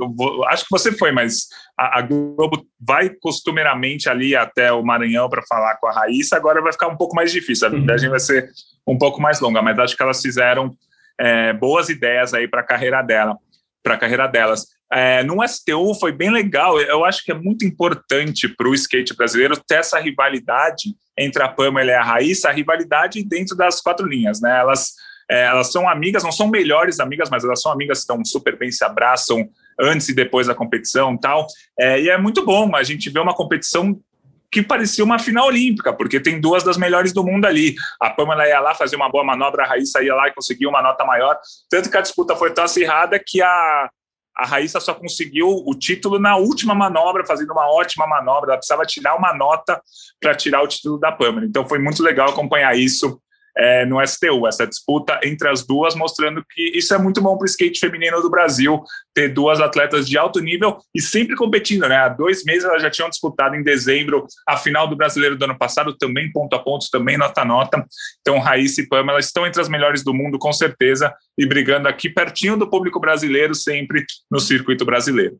Acho que você foi, mas a, Globo vai costumeiramente ali até o Maranhão para falar com a Raíssa. Agora vai ficar um pouco mais difícil. A viagem vai ser um pouco mais longa, mas acho que elas fizeram é, boas ideias aí para a carreira dela, para a carreira delas é, no STU foi bem legal. Eu acho que é muito importante para o skate brasileiro ter essa rivalidade entre a Pamela e a Raíssa, a rivalidade dentro das quatro linhas, né? Elas, é, elas são amigas, não são melhores amigas, mas elas são amigas que estão super bem, se abraçam antes e depois da competição tal. É, e é muito bom a gente ver uma competição que parecia uma final olímpica, porque tem duas das melhores do mundo ali. A Pamela ia lá fazer uma boa manobra, a Raíssa ia lá e conseguiu uma nota maior. Tanto que a disputa foi tão acirrada que a, a Raíssa só conseguiu o título na última manobra, fazendo uma ótima manobra. Ela precisava tirar uma nota para tirar o título da Pamela. Então foi muito legal acompanhar isso é, no STU, essa disputa entre as duas, mostrando que isso é muito bom para o skate feminino do Brasil, ter duas atletas de alto nível e sempre competindo, né? Há dois meses elas já tinham disputado em dezembro a final do brasileiro do ano passado, também ponto a ponto, também nota a nota. Então, Raíssa e Pamela estão entre as melhores do mundo, com certeza, e brigando aqui pertinho do público brasileiro, sempre no circuito brasileiro.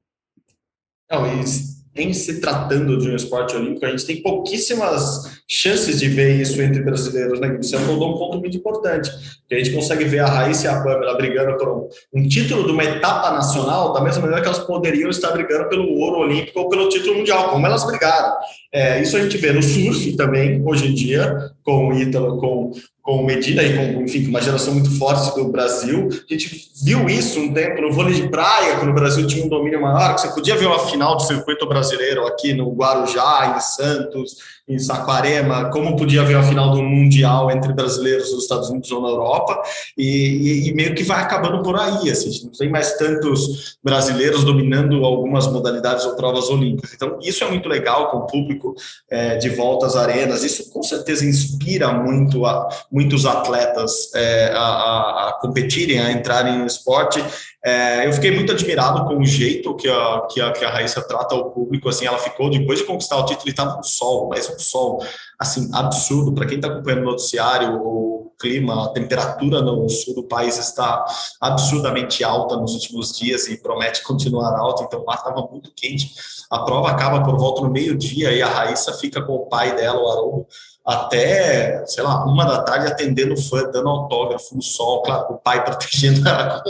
Não, isso em se tratando de um esporte olímpico, a gente tem pouquíssimas chances de ver isso entre brasileiros, né? Você abordou um ponto muito importante, que a gente consegue ver a Raíssa e a Pamela brigando por um, um, título de uma etapa nacional, da mesma maneira que elas poderiam estar brigando pelo ouro olímpico ou pelo título mundial, como elas brigaram. É, isso a gente vê no surf também, hoje em dia, com o Ítalo, com com Medina e com, enfim, uma geração muito forte do Brasil. A gente viu isso um tempo no vôlei de praia, quando o Brasil tinha um domínio maior, que você podia ver uma final de circuito brasileiro aqui no Guarujá, em Santos, em Saquarema, como podia haver a final do Mundial entre brasileiros nos Estados Unidos ou na Europa, e, e, e meio que vai acabando por aí, assim, não tem mais tantos brasileiros dominando algumas modalidades ou provas olímpicas. Então, isso é muito legal com o público é, de volta às arenas, isso com certeza inspira muito a, muitos atletas é, a, a, competirem, a entrarem no esporte, é, eu fiquei muito admirado com o jeito que a, que a, que a Raíssa trata o público, assim, ela ficou, depois de conquistar o título, estava no sol, mas um sol, assim, absurdo, para quem está acompanhando o noticiário, o clima, a temperatura no sul do país está absurdamente alta nos últimos dias e promete continuar alta, então lá estava muito quente, a prova acaba por volta no meio-dia e a Raíssa fica com o pai dela, o Haroldo, até, sei lá, uma da tarde atendendo fã, dando autógrafo no sol, claro, o pai protegendo (laughs) ela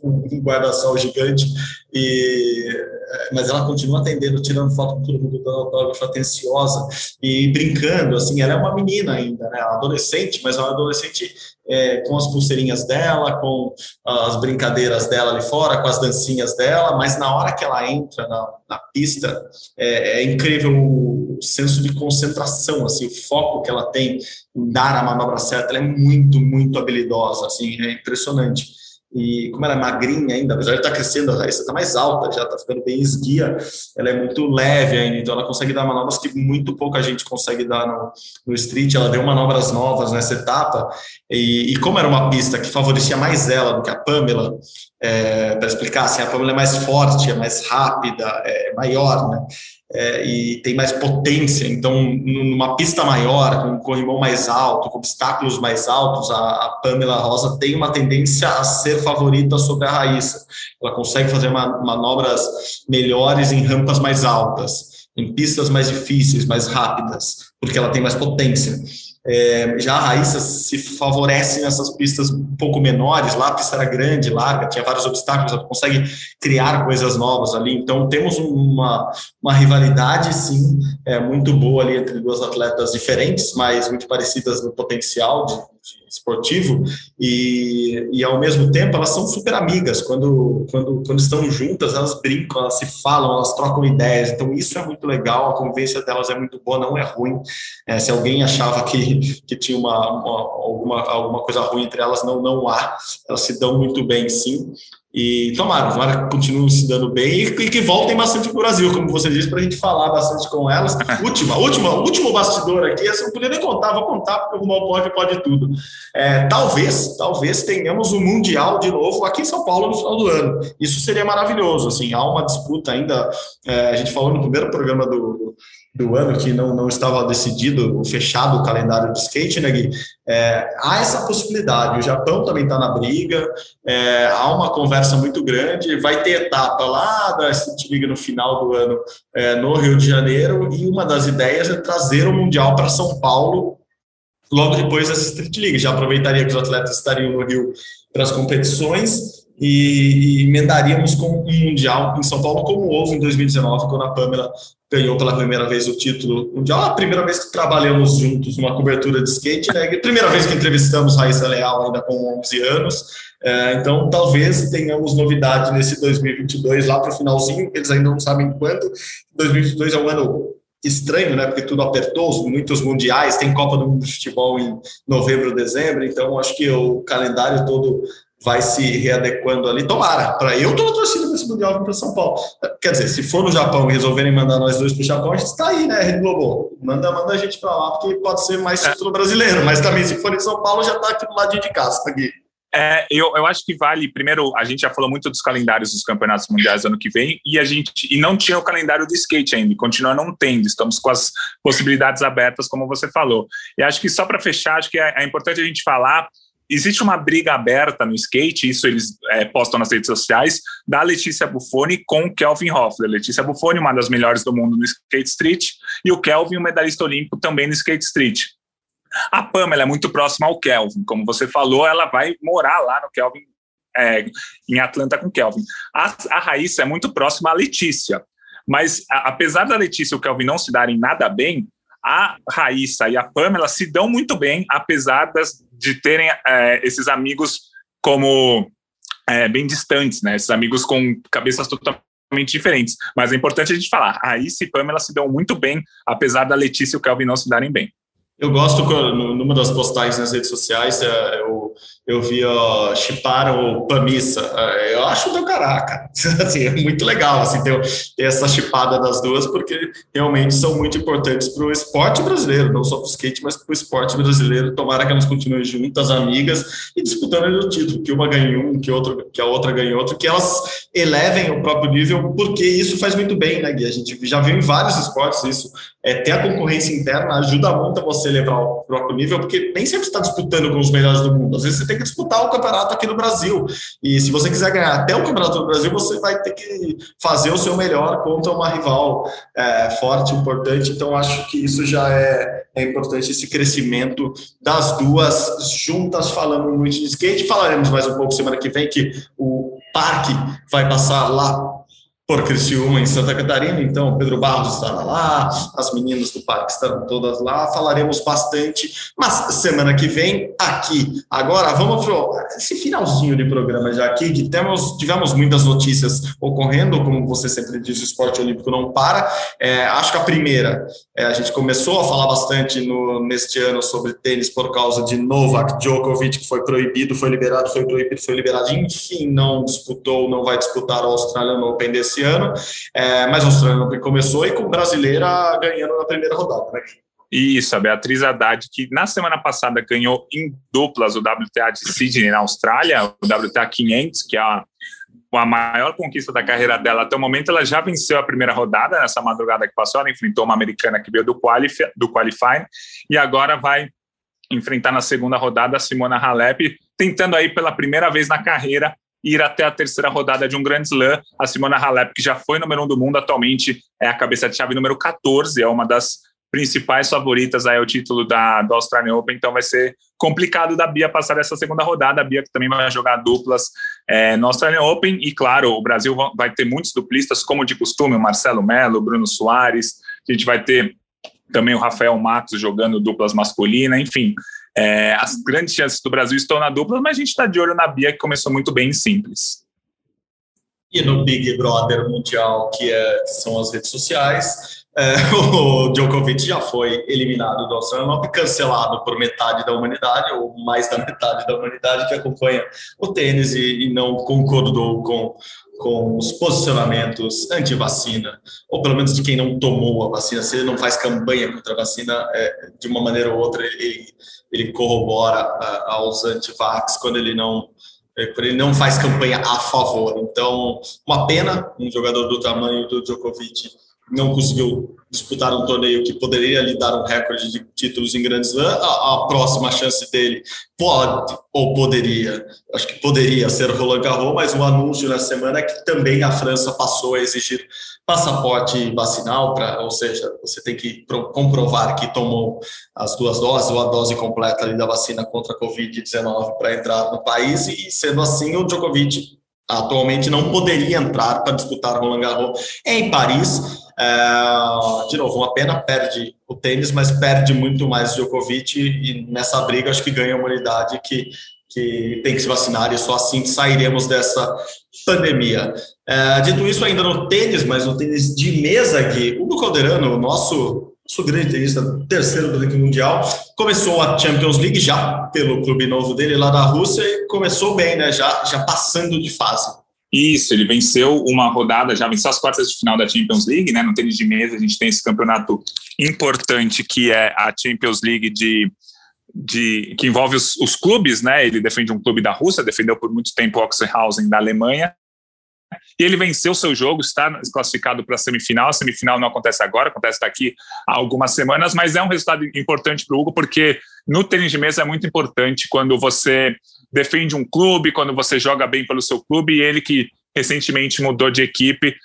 com um guarda-sol gigante, e, mas ela continua atendendo, tirando foto com todo mundo, dando autógrafo, atenciosa e brincando, assim, ela é uma menina ainda, né, adolescente, mas é uma adolescente é, com as pulseirinhas dela, com as brincadeiras dela ali fora, com as dancinhas dela, mas na hora que ela entra na, na pista, é, é, incrível o senso de concentração, assim, o foco que ela tem em dar a manobra certa, ela é muito, muito habilidosa, assim, é impressionante. E como ela é magrinha ainda, apesar de estar tá crescendo, a Raíssa está mais alta, já está ficando bem esguia, ela é muito leve ainda, então ela consegue dar manobras que muito pouca gente consegue dar no, no street. Ela deu manobras novas nessa etapa, e, e como era uma pista que favorecia mais ela do que a Pamela, é, para explicar, assim, a Pamela é mais forte, é mais rápida, é maior, né? É, e tem mais potência. Então, numa pista maior, com um corrimão mais alto, com obstáculos mais altos, a, a, Pamela Rosa tem uma tendência a ser favorita sobre a Raíssa. Ela consegue fazer manobras melhores em rampas mais altas, em pistas mais difíceis, mais rápidas, porque ela tem mais potência. É, já a Raíssa se favorece nessas pistas um pouco menores, lá a pista era grande, larga, tinha vários obstáculos, ela consegue criar coisas novas ali. Então temos uma, uma rivalidade, sim, é, muito boa ali entre duas atletas diferentes, mas muito parecidas no potencial de, esportivo e, e ao mesmo tempo elas são super amigas. Quando, quando, quando estão juntas elas brincam, elas se falam, elas trocam ideias. Então isso é muito legal, a convivência delas é muito boa, não é ruim. É, se alguém achava que, que tinha uma, uma, alguma, alguma coisa ruim entre elas, não, não há. Elas se dão muito bem sim e tomara, tomara que continuem se dando bem e, que voltem bastante para o Brasil, como você disse, para a gente falar bastante com elas. (laughs) última, última, último bastidor aqui, essa eu não podia nem contar, vou contar, porque o Rumal pode, pode tudo. É, talvez, talvez tenhamos o um Mundial de novo aqui em São Paulo no final do ano. Isso seria maravilhoso. Assim, há uma disputa ainda, é, a gente falou no primeiro programa do, do ano que não, não estava decidido, fechado o calendário de skate, né, Gui? É, há essa possibilidade. O Japão também está na briga, é, há uma conversa muito grande. Vai ter etapa lá da Street League no final do ano é, no Rio de Janeiro, e uma das ideias é trazer o Mundial para São Paulo logo depois dessa Street League. Já aproveitaria que os atletas estariam no Rio para as competições e, emendaríamos com um Mundial em São Paulo, como houve em 2019, quando a Pamela ganhou pela primeira vez o título mundial. A primeira vez que trabalhamos juntos numa cobertura de skate, né? Primeira vez que entrevistamos Raíssa Leal, ainda com 11 anos. É, então, talvez tenhamos novidade nesse 2022, lá para o finalzinho, eles ainda não sabem quando. 2022 é um ano estranho, né? Porque tudo apertou, muitos mundiais, tem Copa do Mundo de Futebol em novembro, dezembro, então acho que o calendário todo vai se readequando ali. Tomara, para eu estou na torcida desse Mundial para São Paulo. Quer dizer, se for no Japão e resolverem mandar nós dois para o Japão, a gente está aí, né, Rede Globo? Manda, manda a gente para lá, porque pode ser mais título brasileiro, mas também se for em São Paulo, já está aqui do ladinho de casa, tá aqui. É, eu, eu acho que vale, primeiro, a gente já falou muito dos calendários dos campeonatos mundiais ano que vem, e a gente e não tinha o calendário do skate ainda, continua não tendo, estamos com as possibilidades abertas, como você falou. E acho que só para fechar, acho que é, é importante a gente falar existe uma briga aberta no skate, isso eles é, postam nas redes sociais, da Letícia Buffoni com o Kelvin Hoffler. Letícia Buffoni, uma das melhores do mundo no skate street, e o Kelvin, um medalhista olímpico também no skate street. A Pamela é muito próxima ao Kelvin, como você falou, ela vai morar lá no Kelvin, é, em Atlanta com o Kelvin. A, a Raíssa é muito próxima à Letícia, mas a, apesar da Letícia e o Kelvin não se darem nada bem, a Raíssa e a Pamela se dão muito bem, apesar das, de terem é, esses amigos como é, bem distantes, né? Esses amigos com cabeças totalmente diferentes. Mas é importante a gente falar, a Raíssa e Pamela se dão muito bem, apesar da Letícia e o Kelvin não se darem bem. Eu gosto, numa das postagens nas redes sociais, é, eu, eu vi, ó, chiparam o Pamissa. É, eu acho do caraca. (laughs) Assim, é muito legal, assim, ter, ter essa chipada das duas, porque realmente são muito importantes para o esporte brasileiro, não só para o skate, mas para o esporte brasileiro. Tomara que elas continuem juntas, amigas, e disputando o título, que uma ganhe um, que, outro, que a outra ganhe outro, que elas elevem o próprio nível, porque isso faz muito bem, né, Gui? A gente já viu em vários esportes isso. É, ter a concorrência interna ajuda muito a você você levar o próprio nível, porque nem sempre está disputando com os melhores do mundo. Às vezes você tem que disputar o campeonato aqui no Brasil. E se você quiser ganhar até o campeonato do Brasil, você vai ter que fazer o seu melhor contra uma rival é, forte, importante. Então, acho que isso já é, é importante, esse crescimento das duas juntas, falando muito de skate. Falaremos mais um pouco semana que vem, que o parque vai passar lá por Criciúma, em Santa Catarina. Então, Pedro Barros estará lá, as meninas do parque estarão todas lá. Falaremos bastante, mas semana que vem, aqui. Agora, vamos para esse finalzinho de programa já aqui, que temos, tivemos muitas notícias ocorrendo, como você sempre diz, o esporte olímpico não para. É, acho que a primeira, é, a gente começou a falar bastante no, neste ano sobre tênis por causa de Novak Djokovic, que foi proibido, foi liberado, foi proibido, foi liberado, enfim, não disputou, não vai disputar o Australian Open desse esse ano, é, mas o Australian começou e com brasileira ganhando na primeira rodada, né? Isso, a Beatriz Haddad, que na semana passada ganhou em duplas o WTA de Sydney na Austrália, o WTA 500, que é a, a maior conquista da carreira dela até o momento, ela já venceu a primeira rodada nessa madrugada que passou, ela enfrentou uma americana que veio do, qualif do qualifying. E agora vai enfrentar na segunda rodada a Simona Halep, tentando aí pela primeira vez na carreira ir até a terceira rodada de um Grand Slam. A Simona Halep, que já foi número um do mundo, atualmente é a cabeça de chave número 14, é uma das principais favoritas aí ao título da, do Australian Open, então vai ser complicado da Bia passar essa segunda rodada, a Bia que também vai jogar duplas é, no Australian Open, e claro, o Brasil vai ter muitos duplistas, como de costume, o Marcelo Melo, o Bruno Soares, a gente vai ter também o Rafael Matos jogando duplas masculina, enfim, é, as grandes chances do Brasil estão na dupla, mas a gente está de olho na Bia, que começou muito bem em simples. E no Big Brother Mundial, que, é, que são as redes sociais, é, (laughs) o Djokovic já foi eliminado do Australian Open, cancelado por metade da humanidade, ou mais da (laughs) metade da humanidade que acompanha o tênis e, e não concordou com com os posicionamentos anti-vacina, ou pelo menos de quem não tomou a vacina, se ele não faz campanha contra a vacina, é, de uma maneira ou outra, ele, ele corrobora a, aos anti-vax quando ele não é, quando ele não faz campanha a favor. Então, uma pena, um jogador do tamanho do Djokovic não conseguiu disputar um torneio que poderia lhe dar um recorde de títulos em Grand Slam, a, a, próxima chance dele pode ou poderia, acho que poderia ser Roland Garros, mas o anúncio na semana que também a França passou a exigir passaporte vacinal, pra, ou seja, você tem que comprovar que tomou as duas doses ou a dose completa da vacina contra a Covid-19 para entrar no país, e sendo assim, o Djokovic atualmente não poderia entrar para disputar Roland Garros em Paris. É, de novo, uma pena, perde o tênis, mas perde muito mais Djokovic. E nessa briga acho que ganha a humanidade que, que tem que se vacinar. E só assim sairemos dessa pandemia. É, dito isso, ainda no tênis, mas no tênis de mesa, Gui, Hugo Calderano, o nosso Sou grande tenista, terceiro do ranking mundial. Começou a Champions League já pelo clube novo dele lá da Rússia e começou bem, né? Já, já passando de fase. Isso, ele venceu uma rodada, já venceu as quartas de final da Champions League, né? No tênis de mesa a gente tem esse campeonato importante que é a Champions League de, de que envolve os, os clubes, né? Ele defende um clube da Rússia, defendeu por muito tempo o Oxenhausen da Alemanha e ele venceu seu jogo, está classificado para a semifinal. A semifinal não acontece agora, acontece daqui a algumas semanas, mas é um resultado importante para o Hugo, porque no tênis de mesa é muito importante quando você defende um clube, quando você joga bem pelo seu clube, e ele que recentemente mudou de equipe,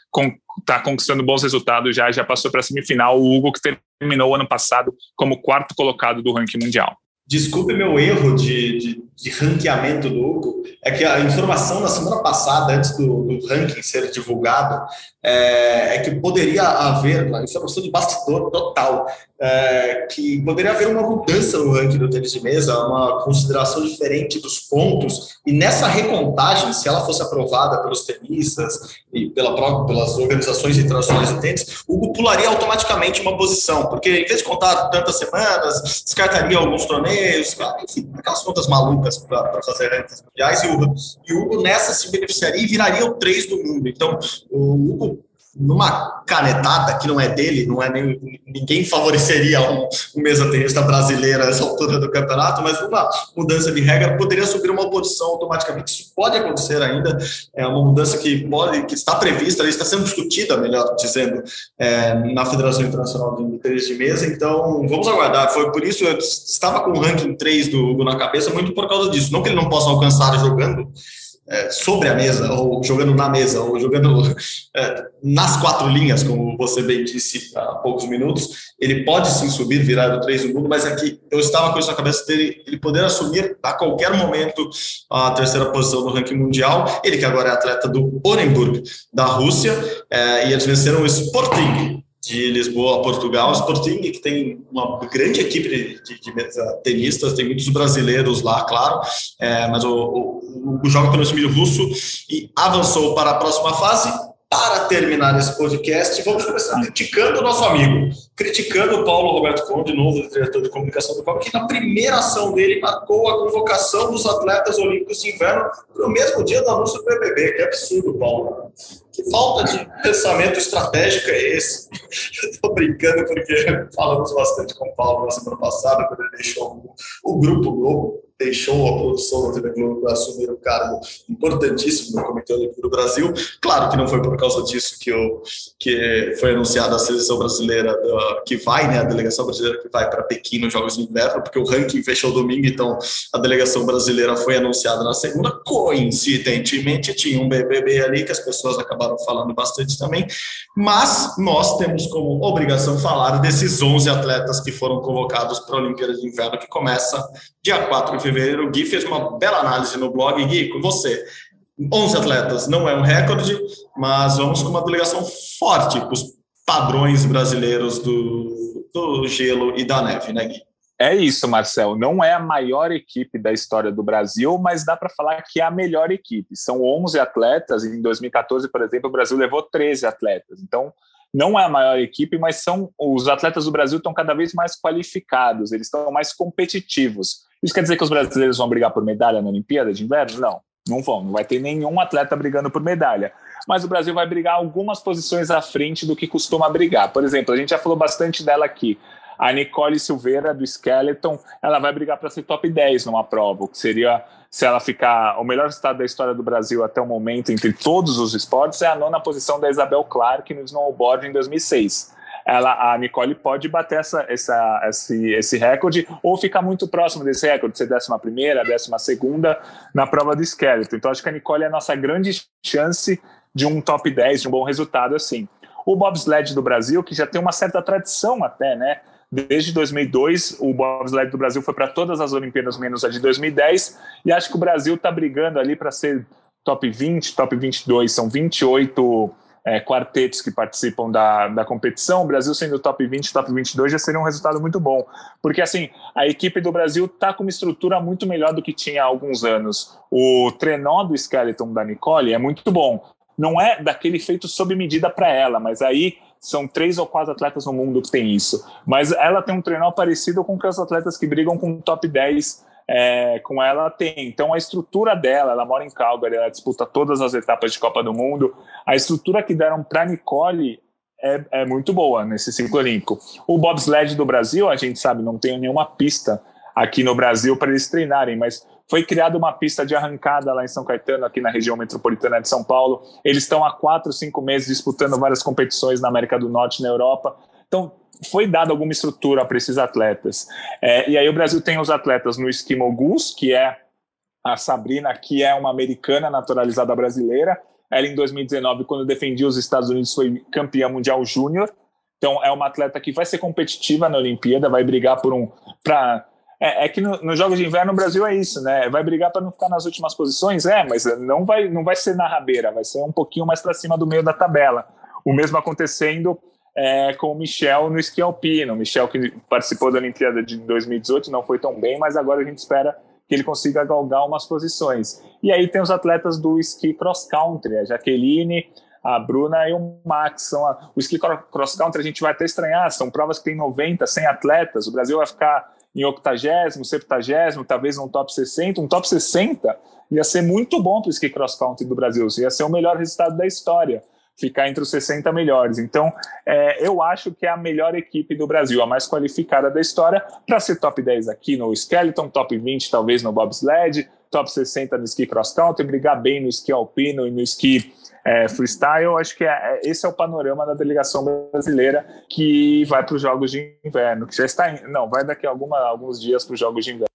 está conquistando bons resultados já, já passou para a semifinal. O Hugo, que terminou ano passado como quarto colocado do ranking mundial. Desculpe meu erro de, de, de, ranqueamento do Hugo, é que a informação na semana passada, antes do, do ranking ser divulgado, é, é, que poderia haver, informação de bastidor total, é, que poderia haver uma mudança no ranking do tênis de mesa, uma consideração diferente dos pontos, e nessa recontagem, se ela fosse aprovada pelos tenistas e pela própria, pelas organizações internacionais de tênis, o Hugo pularia automaticamente uma posição, porque em vez de contar tantas semanas, descartaria alguns torneios, enfim, aquelas contas malucas para fazer rankings mundiais, e o, e o Hugo nessa se beneficiaria e viraria o 3 do mundo. Então, o Hugo numa canetada que não é dele, não é nem ninguém favoreceria um, um mesa tenista brasileiro a essa altura do campeonato, mas numa mudança de regra poderia subir uma posição automaticamente. Isso pode acontecer ainda, é uma mudança que pode, que está prevista, está sendo discutida, melhor dizendo, é, na Federação Internacional de Tênis de Mesa. Então, vamos aguardar. Foi por isso eu estava com o ranking 3 do Hugo na cabeça, muito por causa disso. Não que ele não possa alcançar jogando é, sobre a mesa, ou jogando na mesa, ou jogando (laughs) é, nas quatro linhas, como você bem disse há poucos minutos, ele pode sim subir, virar o 3 do mundo, mas é que eu estava com isso na cabeça dele, ele poder assumir a qualquer momento a terceira posição do ranking mundial, ele que agora é atleta do Orenburg, da Rússia, é, e eles venceram o Sporting, de Lisboa, Portugal, o Sporting, que tem uma grande equipe de, de, de tenistas, tem muitos brasileiros lá, claro, é, mas o, o, o joga pelo time russo e avançou para a próxima fase. Para terminar esse podcast, vamos começar criticando o nosso amigo, criticando o Paulo Roberto Conde, novo diretor de comunicação do COP, que na primeira ação dele marcou a convocação dos atletas olímpicos de inverno para o mesmo dia do anúncio do BBB. Que absurdo, Paulo. Que falta de pensamento estratégico é esse? (laughs) Estou brincando porque falamos bastante com o Paulo na semana passada, quando ele deixou o Grupo Globo deixou a produção da TV Globo para assumir um cargo importantíssimo no Comitê Olímpico do Brasil. Claro que não foi por causa disso que, eu, que foi anunciada a seleção brasileira da, que vai, né, a delegação brasileira que vai para Pequim nos Jogos de Inverno, porque o ranking fechou domingo, então a delegação brasileira foi anunciada na segunda. Coincidentemente, tinha um BBB ali que as pessoas acabaram falando bastante também, mas nós temos como obrigação falar desses 11 atletas que foram convocados para a Olimpíada de Inverno, que começa dia 4 de fevereiro. O Gui fez uma bela análise no blog. Gui, com você. 11 atletas não é um recorde, mas vamos com uma delegação forte para os padrões brasileiros do, do gelo e da neve, né, Gui? É isso, Marcel. Não é a maior equipe da história do Brasil, mas dá para falar que é a melhor equipe. São 11 atletas. Em 2014, por exemplo, o Brasil levou 13 atletas. Então, não é a maior equipe, mas são os atletas do Brasil estão cada vez mais qualificados, eles estão mais competitivos. Isso quer dizer que os brasileiros vão brigar por medalha na Olimpíada de Inverno? Não, não vão. Não vai ter nenhum atleta brigando por medalha. Mas o Brasil vai brigar algumas posições à frente do que costuma brigar. Por exemplo, a gente já falou bastante dela aqui. A Nicole Silveira, do Skeleton, ela vai brigar para ser top 10 numa prova, o que seria, se ela ficar o melhor estado da história do Brasil até o momento, entre todos os esportes, é a nona posição da Isabel Clark no snowboard em 2006 ela, a Nicole pode bater essa, essa, esse, esse recorde ou ficar muito próximo desse recorde, ser décima primeira, décima segunda na prova do esqueleto. Então, acho que a Nicole é a nossa grande chance de um top 10, de um bom resultado assim. O bobsled do Brasil, que já tem uma certa tradição até, né? Desde 2002, o bobsled do Brasil foi para todas as Olimpíadas, menos a de 2010, e acho que o Brasil está brigando ali para ser top 20, top 22, são 28 é, quartetos que participam da, da competição, o Brasil sendo top 20, top 22 já seria um resultado muito bom. Porque, assim, a equipe do Brasil está com uma estrutura muito melhor do que tinha há alguns anos. O trenó do skeleton da Nicole é muito bom. Não é daquele feito sob medida para ela, mas aí são três ou quatro atletas no mundo que tem isso. Mas ela tem um treinador parecido com os atletas que brigam com o top 10 é, com ela tem. Então, a estrutura dela, ela mora em Calgary, ela disputa todas as etapas de Copa do Mundo. A estrutura que deram para Nicole é, é, muito boa nesse ciclo olímpico. O bobsled do Brasil, a gente sabe, não tem nenhuma pista aqui no Brasil para eles treinarem, mas foi criada uma pista de arrancada lá em São Caetano, aqui na região metropolitana de São Paulo. Eles estão há quatro, cinco meses disputando várias competições na América do Norte na Europa. Então, foi dada alguma estrutura para esses atletas. É, e aí o Brasil tem os atletas no esquimogus, que é a Sabrina, que é uma americana naturalizada brasileira. Ela, em 2019, quando defendia os Estados Unidos, foi campeã mundial júnior. Então, é uma atleta que vai ser competitiva na Olimpíada, vai brigar por um. Pra, é, é que nos no Jogos de Inverno o Brasil é isso, né? Vai brigar para não ficar nas últimas posições, é, mas não vai, não vai ser na rabeira, vai ser um pouquinho mais para cima do meio da tabela. O mesmo acontecendo é, com o Michel no esqui alpino. O Michel que participou da Olimpíada de 2018 não foi tão bem, mas agora a gente espera que ele consiga galgar umas posições. E aí tem os atletas do esqui cross country, a Jaqueline, a Bruna e o Max. São a, o esqui cross country a gente vai até estranhar, são provas que tem 90, 100 atletas. O Brasil vai ficar em 80, 70, talvez um top 60. Um top 60 ia ser muito bom para o esqui cross country do Brasil, ia ser o melhor resultado da história ficar entre os 60 melhores. Então, é, eu acho que é a melhor equipe do Brasil, a mais qualificada da história, para ser top 10 aqui no Skeleton, top 20 talvez no bobsled, top 60 no ski cross country, brigar bem no esqui alpino e no esqui é, freestyle. Acho que é, é, esse é o panorama da delegação brasileira que vai para os Jogos de Inverno, que já está, não, vai daqui a alguma, alguns dias para os Jogos de Inverno.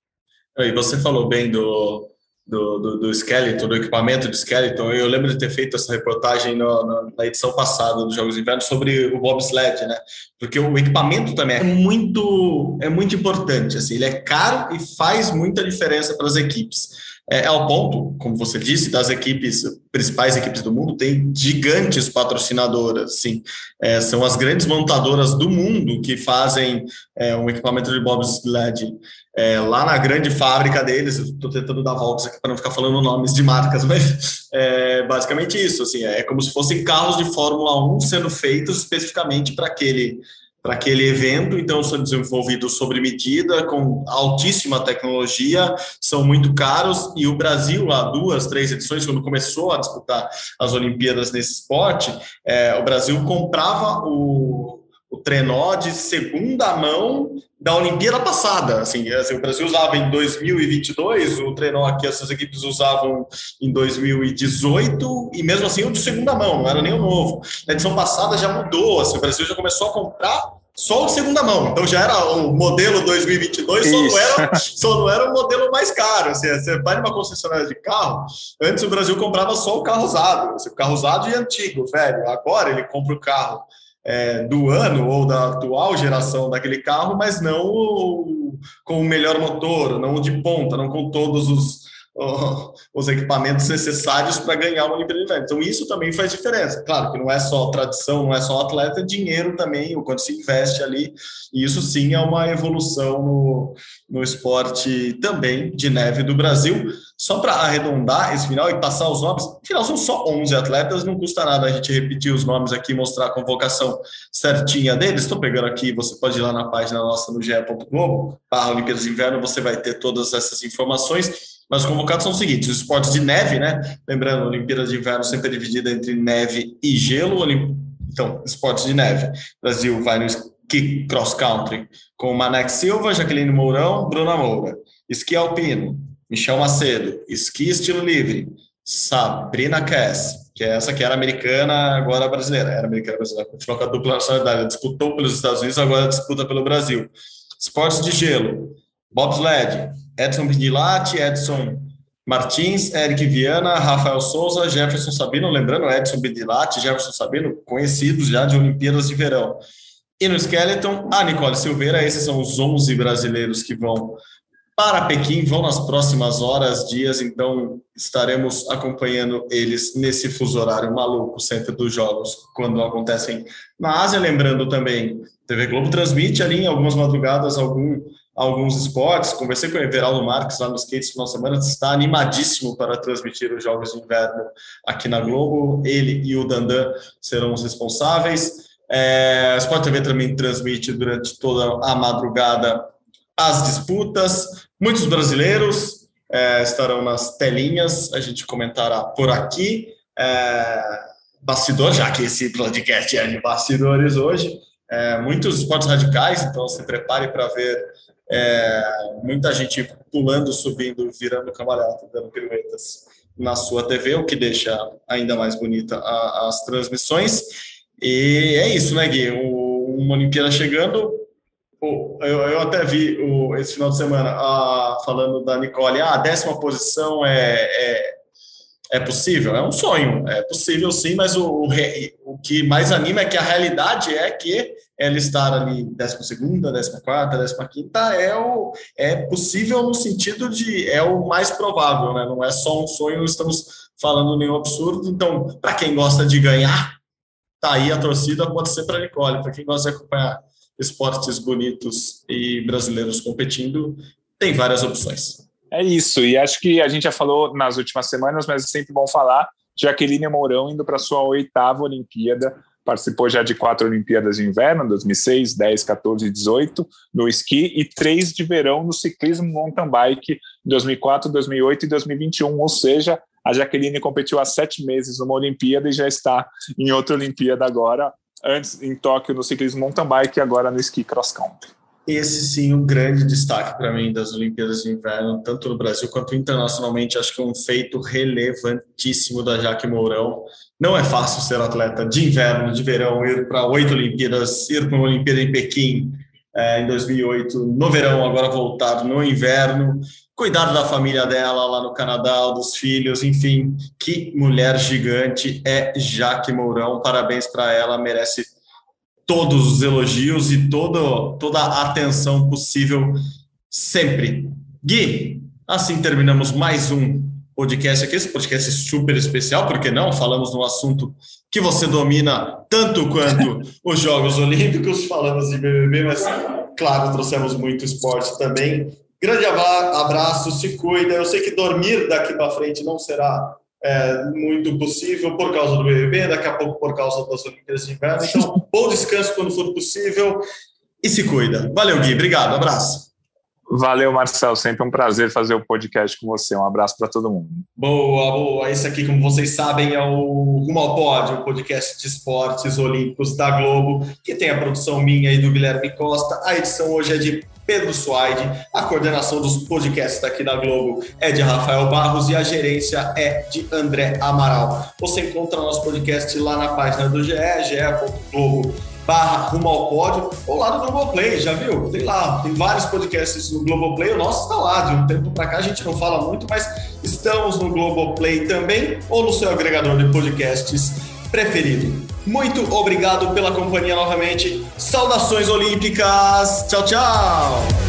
E você falou bem do, do, do, do Skeleton, do equipamento do Skeleton. Eu lembro de ter feito essa reportagem no, no, na edição passada dos Jogos de Inverno sobre o bobsled, né? Porque o equipamento também é muito, é muito importante. Assim, ele é caro e faz muita diferença para as equipes. É, é ao ponto, como você disse, das equipes, principais equipes do mundo, tem gigantes patrocinadoras, sim. É, são as grandes montadoras do mundo que fazem é, um equipamento de bobsled é, lá na grande fábrica deles. Estou tentando dar voltas aqui para não ficar falando nomes de marcas, (laughs) mas é basicamente isso. Assim, é como se fossem carros de Fórmula 1 sendo feitos especificamente para aquele para aquele evento, então são desenvolvidos sobre medida, com altíssima tecnologia, são muito caros, e o Brasil, há duas, três edições, quando começou a disputar as Olimpíadas nesse esporte, é, o Brasil comprava o, o trenó de segunda mão da Olimpíada passada. Assim, assim, o Brasil usava em 2022, o trenó que essas equipes usavam em 2018, e mesmo assim o de segunda mão, não era nem o novo. Na edição passada já mudou, assim, o Brasil já começou a comprar só o segunda mão. Então já era o modelo 2022, só não, era, só não era o modelo mais caro. Assim, você vai numa concessionária de carro, antes o Brasil comprava só o carro usado, assim, o carro usado e antigo, velho. Agora ele compra o carro é, do ano ou da atual geração daquele carro, mas não com o melhor motor, não o de ponta, não com todos os (laughs) os equipamentos necessários para ganhar uma Olimpíada. Então, isso também faz diferença. Claro que não é só tradição, não é só atleta, é dinheiro também, o quanto se investe ali. E isso sim é uma evolução no, no esporte também de neve do Brasil. Só para arredondar esse final e passar os nomes, no final são só 11 atletas, não custa nada a gente repetir os nomes aqui mostrar a convocação certinha deles. Estou pegando aqui, você pode ir lá na página nossa no ge.globo, para Olimpíadas de Inverno, você vai ter todas essas informações. Mas os convocados são os seguintes: os esportes de neve, né? Lembrando, a Olimpíada de Inverno sempre é dividida entre neve e gelo. Então, esportes de neve. O Brasil vai no esqui cross country com Manex Silva, Jaqueline Mourão, Bruna Moura. Esqui alpino, Michel Macedo. Esqui estilo livre, Sabrina Cass, que é essa que era americana, agora brasileira. Era americana brasileira, continuou com a dupla nacionalidade. Disputou pelos Estados Unidos, agora disputa pelo Brasil. Esportes de gelo, bobsled, Edson Bidilati, Edson Martins, Eric Viana, Rafael Souza, Jefferson Sabino, lembrando, Edson Bidilati, Jefferson Sabino, conhecidos já de Olimpíadas de Verão. E no Skeleton, a Nicole Silveira, esses são os 11 brasileiros que vão para Pequim, vão nas próximas horas, dias, então estaremos acompanhando eles nesse fuso horário maluco, sempre dos jogos, quando acontecem na Ásia. Lembrando também, TV Globo transmite ali em algumas madrugadas algum alguns esportes. Conversei com o Everaldo Marques lá no Skate final de semana, está animadíssimo para transmitir os Jogos de Inverno aqui na Globo. Ele e o Dandan serão os responsáveis. É, a Sport TV também transmite durante toda a madrugada as disputas. Muitos brasileiros é, estarão nas telinhas, a gente comentará por aqui. É, bastidor, já que esse podcast é de bastidores hoje. É, muitos esportes radicais, então se prepare para ver é, muita gente pulando, subindo, virando cambalhota, dando piruetas na sua TV, o que deixa ainda mais bonita a, as transmissões. E é isso, né, Gui? O, uma Olimpíada chegando. eu, eu, até vi o, esse final de semana a, falando da Nicole, ah, a décima posição é, é, é, possível? É um sonho, é possível sim, mas o, o, o que mais anima é que a realidade é que ela estar ali décima segunda, décima quarta, décima quinta é o é possível no sentido de é o mais provável, né? Não é só um sonho, não estamos falando nenhum absurdo. Então, para quem gosta de ganhar, tá aí a torcida pode ser para Nicole. Para quem gosta de acompanhar esportes bonitos e brasileiros competindo, tem várias opções. É isso, e acho que a gente já falou nas últimas semanas, mas é sempre bom falar. Jaqueline Mourão indo para sua oitava Olimpíada, participou já de quatro Olimpíadas de Inverno, 2006, 10, 14 e 18, no esqui, e três de verão no ciclismo mountain bike, 2004, 2008 e 2021, ou seja, a Jaqueline competiu há sete meses numa Olimpíada e já está em outra Olimpíada agora, antes em Tóquio no ciclismo mountain bike e agora no esqui cross country. Esse sim, um grande destaque para mim das Olimpíadas de Inverno, tanto no Brasil quanto internacionalmente. Acho que é um feito relevantíssimo da Jaque Mourão. Não é fácil ser atleta de inverno, de verão, ir para oito Olimpíadas, ir para uma Olimpíada em Pequim é, em 2008, no verão, agora voltado no inverno cuidado da família dela lá no Canadá, dos filhos, enfim, que mulher gigante é Jaque Mourão. Parabéns para ela, merece todos os elogios e todo, toda a atenção possível sempre. Gui, assim terminamos mais um podcast aqui, esse podcast é super especial, porque não? Falamos num assunto que você domina tanto quanto (laughs) os Jogos Olímpicos, falamos de BBB, mas claro, trouxemos muito esporte também. Grande abraço, se cuida. Eu sei que dormir daqui para frente não será é, muito possível por causa do BBB, daqui a pouco por causa das Olimpíadas de Inverno. Então, (laughs) bom descanso quando for possível e se cuida. Valeu, Gui. Obrigado. Abraço. Valeu, Marcel. Sempre um prazer fazer o podcast com você. Um abraço para todo mundo. Boa, boa. Esse aqui, como vocês sabem, é o Rumo ao Pódio, o podcast de esportes olímpicos da Globo, que tem a produção minha e do Guilherme Costa. A edição hoje é de Pedro Suaide, a coordenação dos podcasts aqui da Globo é de Rafael Barros e a gerência é de André Amaral. Você encontra nosso podcast lá na página do GE, ge.globo barra rumo ao pódio, ou lá no Globoplay, já viu? Tem lá, tem vários podcasts no Globoplay, o nosso está lá, de um tempo para cá a gente não fala muito, mas estamos no Globoplay também, ou no seu agregador de podcasts preferido. Muito obrigado pela companhia novamente. Saudações olímpicas. Tchau, tchau.